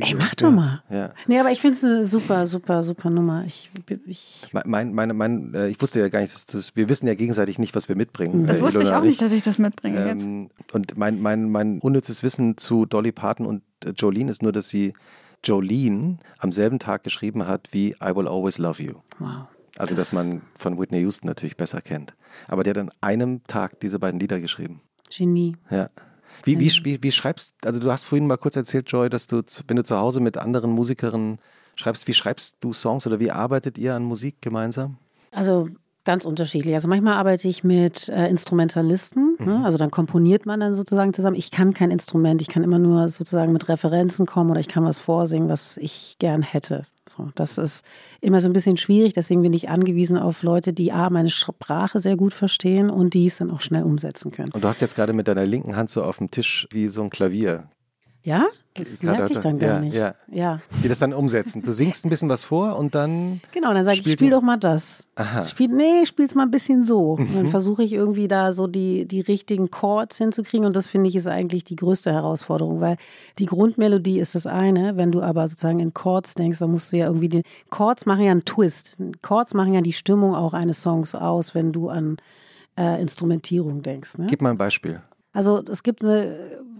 Ey, mach doch mal. Ja. Nee, aber ich finde es eine super, super, super Nummer. Ich, ich, Mein, meine, mein, äh, ich wusste ja gar nicht, dass du wir wissen ja gegenseitig nicht, was wir mitbringen. Das äh, wusste ich auch und nicht, dass ich das mitbringe jetzt. Ähm, und mein, mein, mein unnützes Wissen zu Dolly Parton und äh, Jolene ist nur, dass sie Jolene am selben Tag geschrieben hat wie I Will Always Love You. wow. Also, dass man von Whitney Houston natürlich besser kennt. Aber der hat an einem Tag diese beiden Lieder geschrieben. Genie. Ja. Wie, wie, wie, wie schreibst, also du hast vorhin mal kurz erzählt, Joy, dass du, wenn du zu Hause mit anderen Musikerinnen schreibst, wie schreibst du Songs oder wie arbeitet ihr an Musik gemeinsam? Also ganz unterschiedlich. Also manchmal arbeite ich mit äh, Instrumentalisten. Ne? Also dann komponiert man dann sozusagen zusammen. Ich kann kein Instrument. Ich kann immer nur sozusagen mit Referenzen kommen oder ich kann was vorsingen, was ich gern hätte. So, das ist immer so ein bisschen schwierig. Deswegen bin ich angewiesen auf Leute, die A, meine Sprache sehr gut verstehen und die es dann auch schnell umsetzen können. Und du hast jetzt gerade mit deiner linken Hand so auf dem Tisch wie so ein Klavier. Ja? Das merke ich dann gar ja, nicht. ja. ja. Die das dann umsetzen. Du singst ein bisschen was vor und dann. Genau, dann sage ich, spiel doch mal das. Aha. Mhm. Spiel, nee, spiel's mal ein bisschen so. Und dann versuche ich irgendwie da so die, die richtigen Chords hinzukriegen. Und das finde ich ist eigentlich die größte Herausforderung, weil die Grundmelodie ist das eine. Wenn du aber sozusagen in Chords denkst, dann musst du ja irgendwie die Chords machen ja einen Twist. Chords machen ja die Stimmung auch eines Songs aus, wenn du an äh, Instrumentierung denkst. Ne? Gib mal ein Beispiel. Also es gibt eine,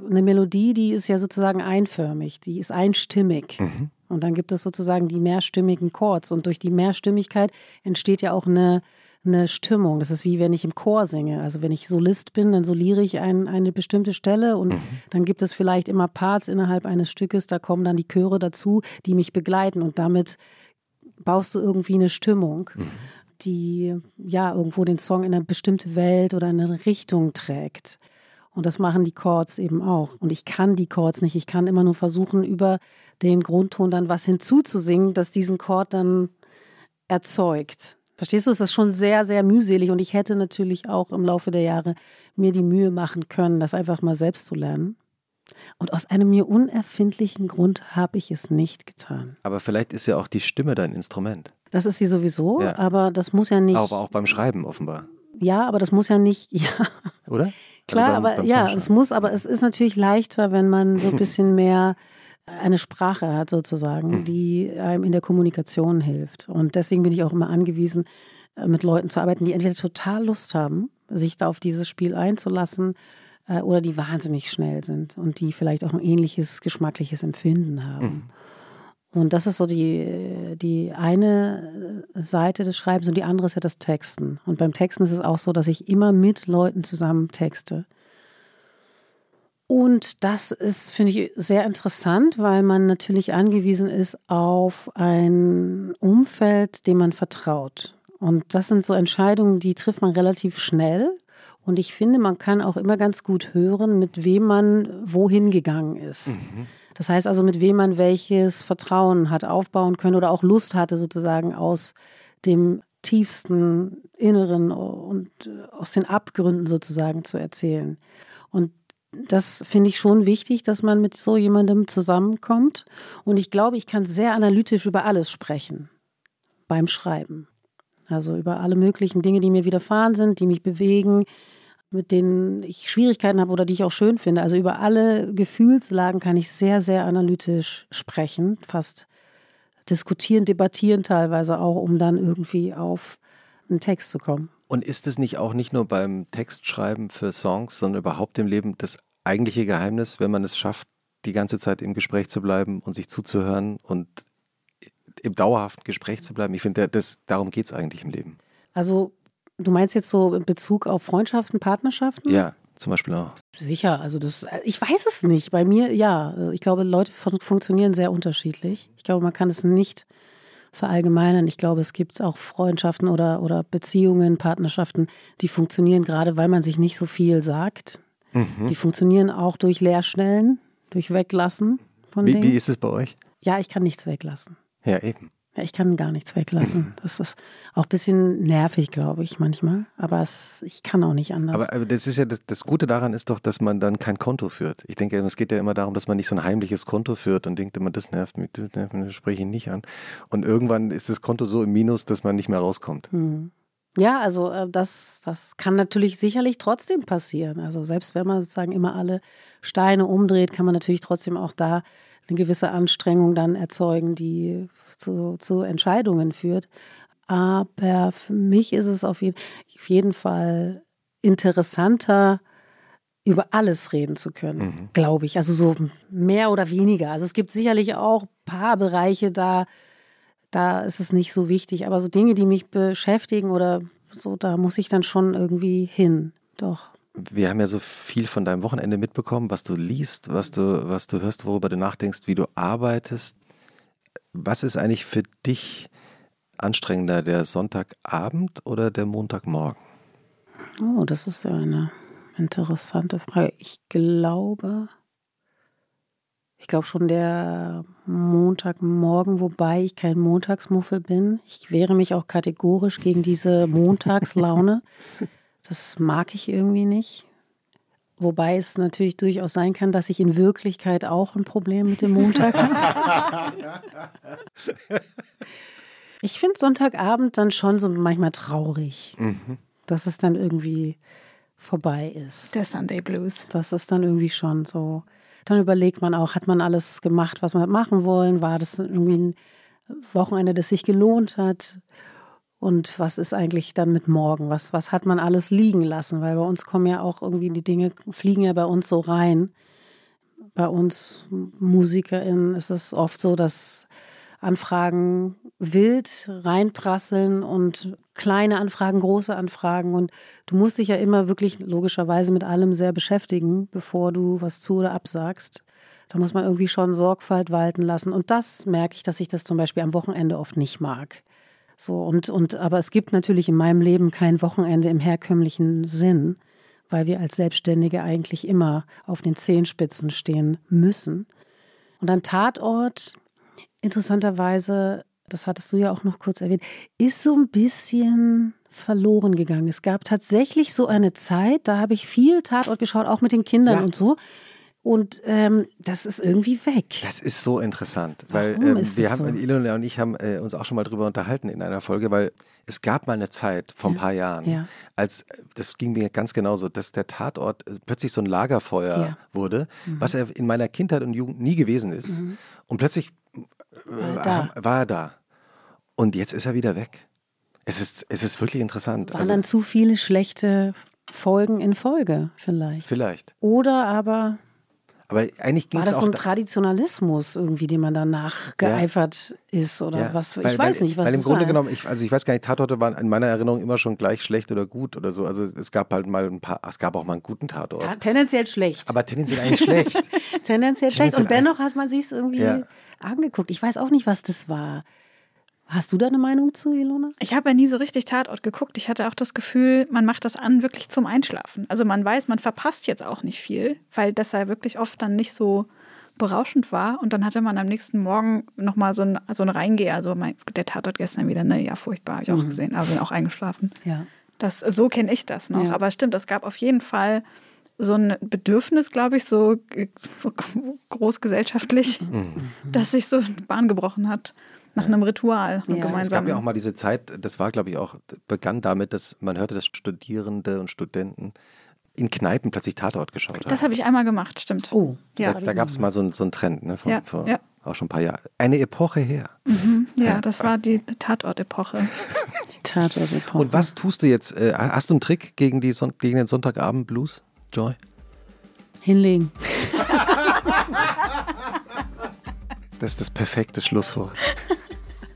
eine Melodie, die ist ja sozusagen einförmig, die ist einstimmig. Und dann gibt es sozusagen die mehrstimmigen Chords. Und durch die Mehrstimmigkeit entsteht ja auch eine, eine Stimmung. Das ist wie wenn ich im Chor singe. Also wenn ich Solist bin, dann soliere ich ein, eine bestimmte Stelle und dann gibt es vielleicht immer Parts innerhalb eines Stückes, da kommen dann die Chöre dazu, die mich begleiten und damit baust du irgendwie eine Stimmung, die ja irgendwo den Song in eine bestimmte Welt oder in eine Richtung trägt. Und das machen die Chords eben auch. Und ich kann die Chords nicht. Ich kann immer nur versuchen, über den Grundton dann was hinzuzusingen, das diesen Chord dann erzeugt. Verstehst du? Es ist schon sehr, sehr mühselig. Und ich hätte natürlich auch im Laufe der Jahre mir die Mühe machen können, das einfach mal selbst zu lernen. Und aus einem mir unerfindlichen Grund habe ich es nicht getan. Aber vielleicht ist ja auch die Stimme dein Instrument. Das ist sie sowieso, ja. aber das muss ja nicht. Aber auch beim Schreiben offenbar. Ja, aber das muss ja nicht, ja. Oder? Klar, also beim, aber beim ja, es muss, aber es ist natürlich leichter, wenn man so ein bisschen mehr eine Sprache hat sozusagen, mhm. die einem in der Kommunikation hilft. Und deswegen bin ich auch immer angewiesen, äh, mit Leuten zu arbeiten, die entweder total Lust haben, sich da auf dieses Spiel einzulassen, äh, oder die wahnsinnig schnell sind und die vielleicht auch ein ähnliches geschmackliches Empfinden haben. Mhm. Und das ist so die, die eine Seite des Schreibens und die andere ist ja das Texten. Und beim Texten ist es auch so, dass ich immer mit Leuten zusammen texte. Und das ist, finde ich, sehr interessant, weil man natürlich angewiesen ist auf ein Umfeld, dem man vertraut. Und das sind so Entscheidungen, die trifft man relativ schnell. Und ich finde, man kann auch immer ganz gut hören, mit wem man wohin gegangen ist. Mhm. Das heißt also, mit wem man welches Vertrauen hat aufbauen können oder auch Lust hatte, sozusagen aus dem tiefsten Inneren und aus den Abgründen sozusagen zu erzählen. Und das finde ich schon wichtig, dass man mit so jemandem zusammenkommt. Und ich glaube, ich kann sehr analytisch über alles sprechen beim Schreiben. Also über alle möglichen Dinge, die mir widerfahren sind, die mich bewegen, mit denen ich Schwierigkeiten habe oder die ich auch schön finde. Also über alle Gefühlslagen kann ich sehr, sehr analytisch sprechen, fast diskutieren, debattieren teilweise auch, um dann irgendwie auf einen Text zu kommen. Und ist es nicht auch nicht nur beim Textschreiben für Songs, sondern überhaupt im Leben das eigentliche Geheimnis, wenn man es schafft, die ganze Zeit im Gespräch zu bleiben und sich zuzuhören und im dauerhaften Gespräch zu bleiben? Ich finde, das, darum geht es eigentlich im Leben. Also Du meinst jetzt so in Bezug auf Freundschaften, Partnerschaften? Ja, zum Beispiel auch. Sicher, also das, ich weiß es nicht. Bei mir, ja. Ich glaube, Leute funktionieren sehr unterschiedlich. Ich glaube, man kann es nicht verallgemeinern. Ich glaube, es gibt auch Freundschaften oder, oder Beziehungen, Partnerschaften, die funktionieren gerade, weil man sich nicht so viel sagt. Mhm. Die funktionieren auch durch Leerstellen, durch Weglassen von wie, Dingen. Wie ist es bei euch? Ja, ich kann nichts weglassen. Ja, eben. Ja, ich kann gar nichts weglassen. Das ist auch ein bisschen nervig, glaube ich, manchmal. Aber es, ich kann auch nicht anders. Aber, aber das ist ja das, das, Gute daran ist doch, dass man dann kein Konto führt. Ich denke, es geht ja immer darum, dass man nicht so ein heimliches Konto führt und denkt immer, das nervt mich, das nervt mich, das spreche ich nicht an. Und irgendwann ist das Konto so im Minus, dass man nicht mehr rauskommt. Hm. Ja, also äh, das, das kann natürlich sicherlich trotzdem passieren. Also selbst wenn man sozusagen immer alle Steine umdreht, kann man natürlich trotzdem auch da eine gewisse Anstrengung dann erzeugen, die zu, zu Entscheidungen führt. Aber für mich ist es auf jeden, auf jeden Fall interessanter, über alles reden zu können, mhm. glaube ich. Also so mehr oder weniger. Also es gibt sicherlich auch ein paar Bereiche, da, da ist es nicht so wichtig. Aber so Dinge, die mich beschäftigen oder so, da muss ich dann schon irgendwie hin. Doch wir haben ja so viel von deinem Wochenende mitbekommen, was du liest, was du, was du hörst, worüber du nachdenkst, wie du arbeitest. Was ist eigentlich für dich anstrengender, der Sonntagabend oder der Montagmorgen? Oh, das ist ja eine interessante Frage. Ich glaube, ich glaube schon der Montagmorgen, wobei ich kein Montagsmuffel bin. Ich wehre mich auch kategorisch gegen diese Montagslaune. Das mag ich irgendwie nicht. Wobei es natürlich durchaus sein kann, dass ich in Wirklichkeit auch ein Problem mit dem Montag habe. ich finde Sonntagabend dann schon so manchmal traurig, mhm. dass es dann irgendwie vorbei ist. Der Sunday Blues. Das ist dann irgendwie schon so. Dann überlegt man auch, hat man alles gemacht, was man hat machen wollen? War das irgendwie ein Wochenende, das sich gelohnt hat? Und was ist eigentlich dann mit morgen? Was, was hat man alles liegen lassen? Weil bei uns kommen ja auch irgendwie die Dinge, fliegen ja bei uns so rein. Bei uns MusikerInnen ist es oft so, dass Anfragen wild reinprasseln und kleine Anfragen, große Anfragen. Und du musst dich ja immer wirklich logischerweise mit allem sehr beschäftigen, bevor du was zu oder absagst. Da muss man irgendwie schon Sorgfalt walten lassen. Und das merke ich, dass ich das zum Beispiel am Wochenende oft nicht mag. So, und, und, aber es gibt natürlich in meinem Leben kein Wochenende im herkömmlichen Sinn, weil wir als Selbstständige eigentlich immer auf den Zehenspitzen stehen müssen. Und ein Tatort, interessanterweise, das hattest du ja auch noch kurz erwähnt, ist so ein bisschen verloren gegangen. Es gab tatsächlich so eine Zeit, da habe ich viel Tatort geschaut, auch mit den Kindern ja. und so. Und ähm, das ist irgendwie weg. Das ist so interessant, weil Warum ähm, ist wir haben, so? Ilona und ich haben äh, uns auch schon mal drüber unterhalten in einer Folge, weil es gab mal eine Zeit vor ein paar Jahren, Ja. als äh, das ging mir ganz genauso, dass der Tatort äh, plötzlich so ein Lagerfeuer Ja. Mhm. wurde, was er in meiner Kindheit und Jugend nie gewesen ist. Und plötzlich War er da. war er da. Und jetzt ist er wieder weg. Es ist, es ist wirklich interessant. Waren Also, dann zu viele schlechte Folgen in Folge vielleicht. vielleicht. Oder aber Aber eigentlich ging war es das so ein Traditionalismus irgendwie, dem man danach geeifert ist oder Ja, was? Ich weil, weiß weil, nicht, was Weil im es Grunde war. genommen, ich, also ich weiß gar nicht, Tatorte waren in meiner Erinnerung immer schon gleich schlecht oder gut oder so. Also es gab halt mal ein paar, es gab auch mal einen guten Tatort. Ta- tendenziell schlecht. aber tendenziell eigentlich schlecht. tendenziell schlecht. Tendenziell Und dennoch hat man sich irgendwie Ja. angeguckt. Ich weiß auch nicht, was das war. Hast du da eine Meinung zu, Ilona? Ich habe ja nie so richtig Tatort geguckt. Ich hatte auch das Gefühl, man macht das an wirklich zum Einschlafen. Also man weiß, man verpasst jetzt auch nicht viel, weil das ja wirklich oft dann nicht so berauschend war. Und dann hatte man am nächsten Morgen nochmal so ein, so ein Reingeher. Also mein, der Tatort gestern wieder, ne, ja, furchtbar, habe ich auch gesehen, aber bin auch eingeschlafen. Ja. Das, so kenne ich das noch. Ja. Aber es stimmt, es gab auf jeden Fall so ein Bedürfnis, glaube ich, so großgesellschaftlich, dass sich so Bahn gebrochen hat nach einem Ritual Ja. Es gemeinsam. gab ja auch mal diese Zeit, das war glaube ich auch, begann damit, dass man hörte, dass Studierende und Studenten in Kneipen plötzlich Tatort geschaut haben. Das habe ich einmal gemacht, stimmt. Oh, Ja. da da gab es mal so, einen- so einen Trend, ne, von, Ja, vor ja. auch schon ein paar Jahren. Eine Epoche her. Ja, das war die Tatort-Epoche. die Tatort-Epoche. Und was tust du jetzt? Äh, hast du einen Trick gegen, die Son gegen den Sonntagabend-Blues, Joy? Hinlegen. Das ist das perfekte Schlusswort.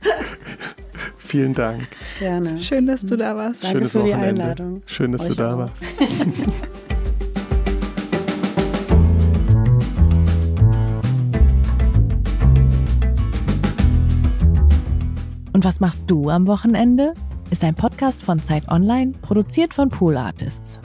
Vielen Dank. Gerne. Schön, dass du da warst. Danke Schönes für die Wochenende. Einladung. Schön, dass du Euch da auch. warst. Und was machst du am Wochenende? Ist ein Podcast von Zeit Online, produziert von Pool Artists.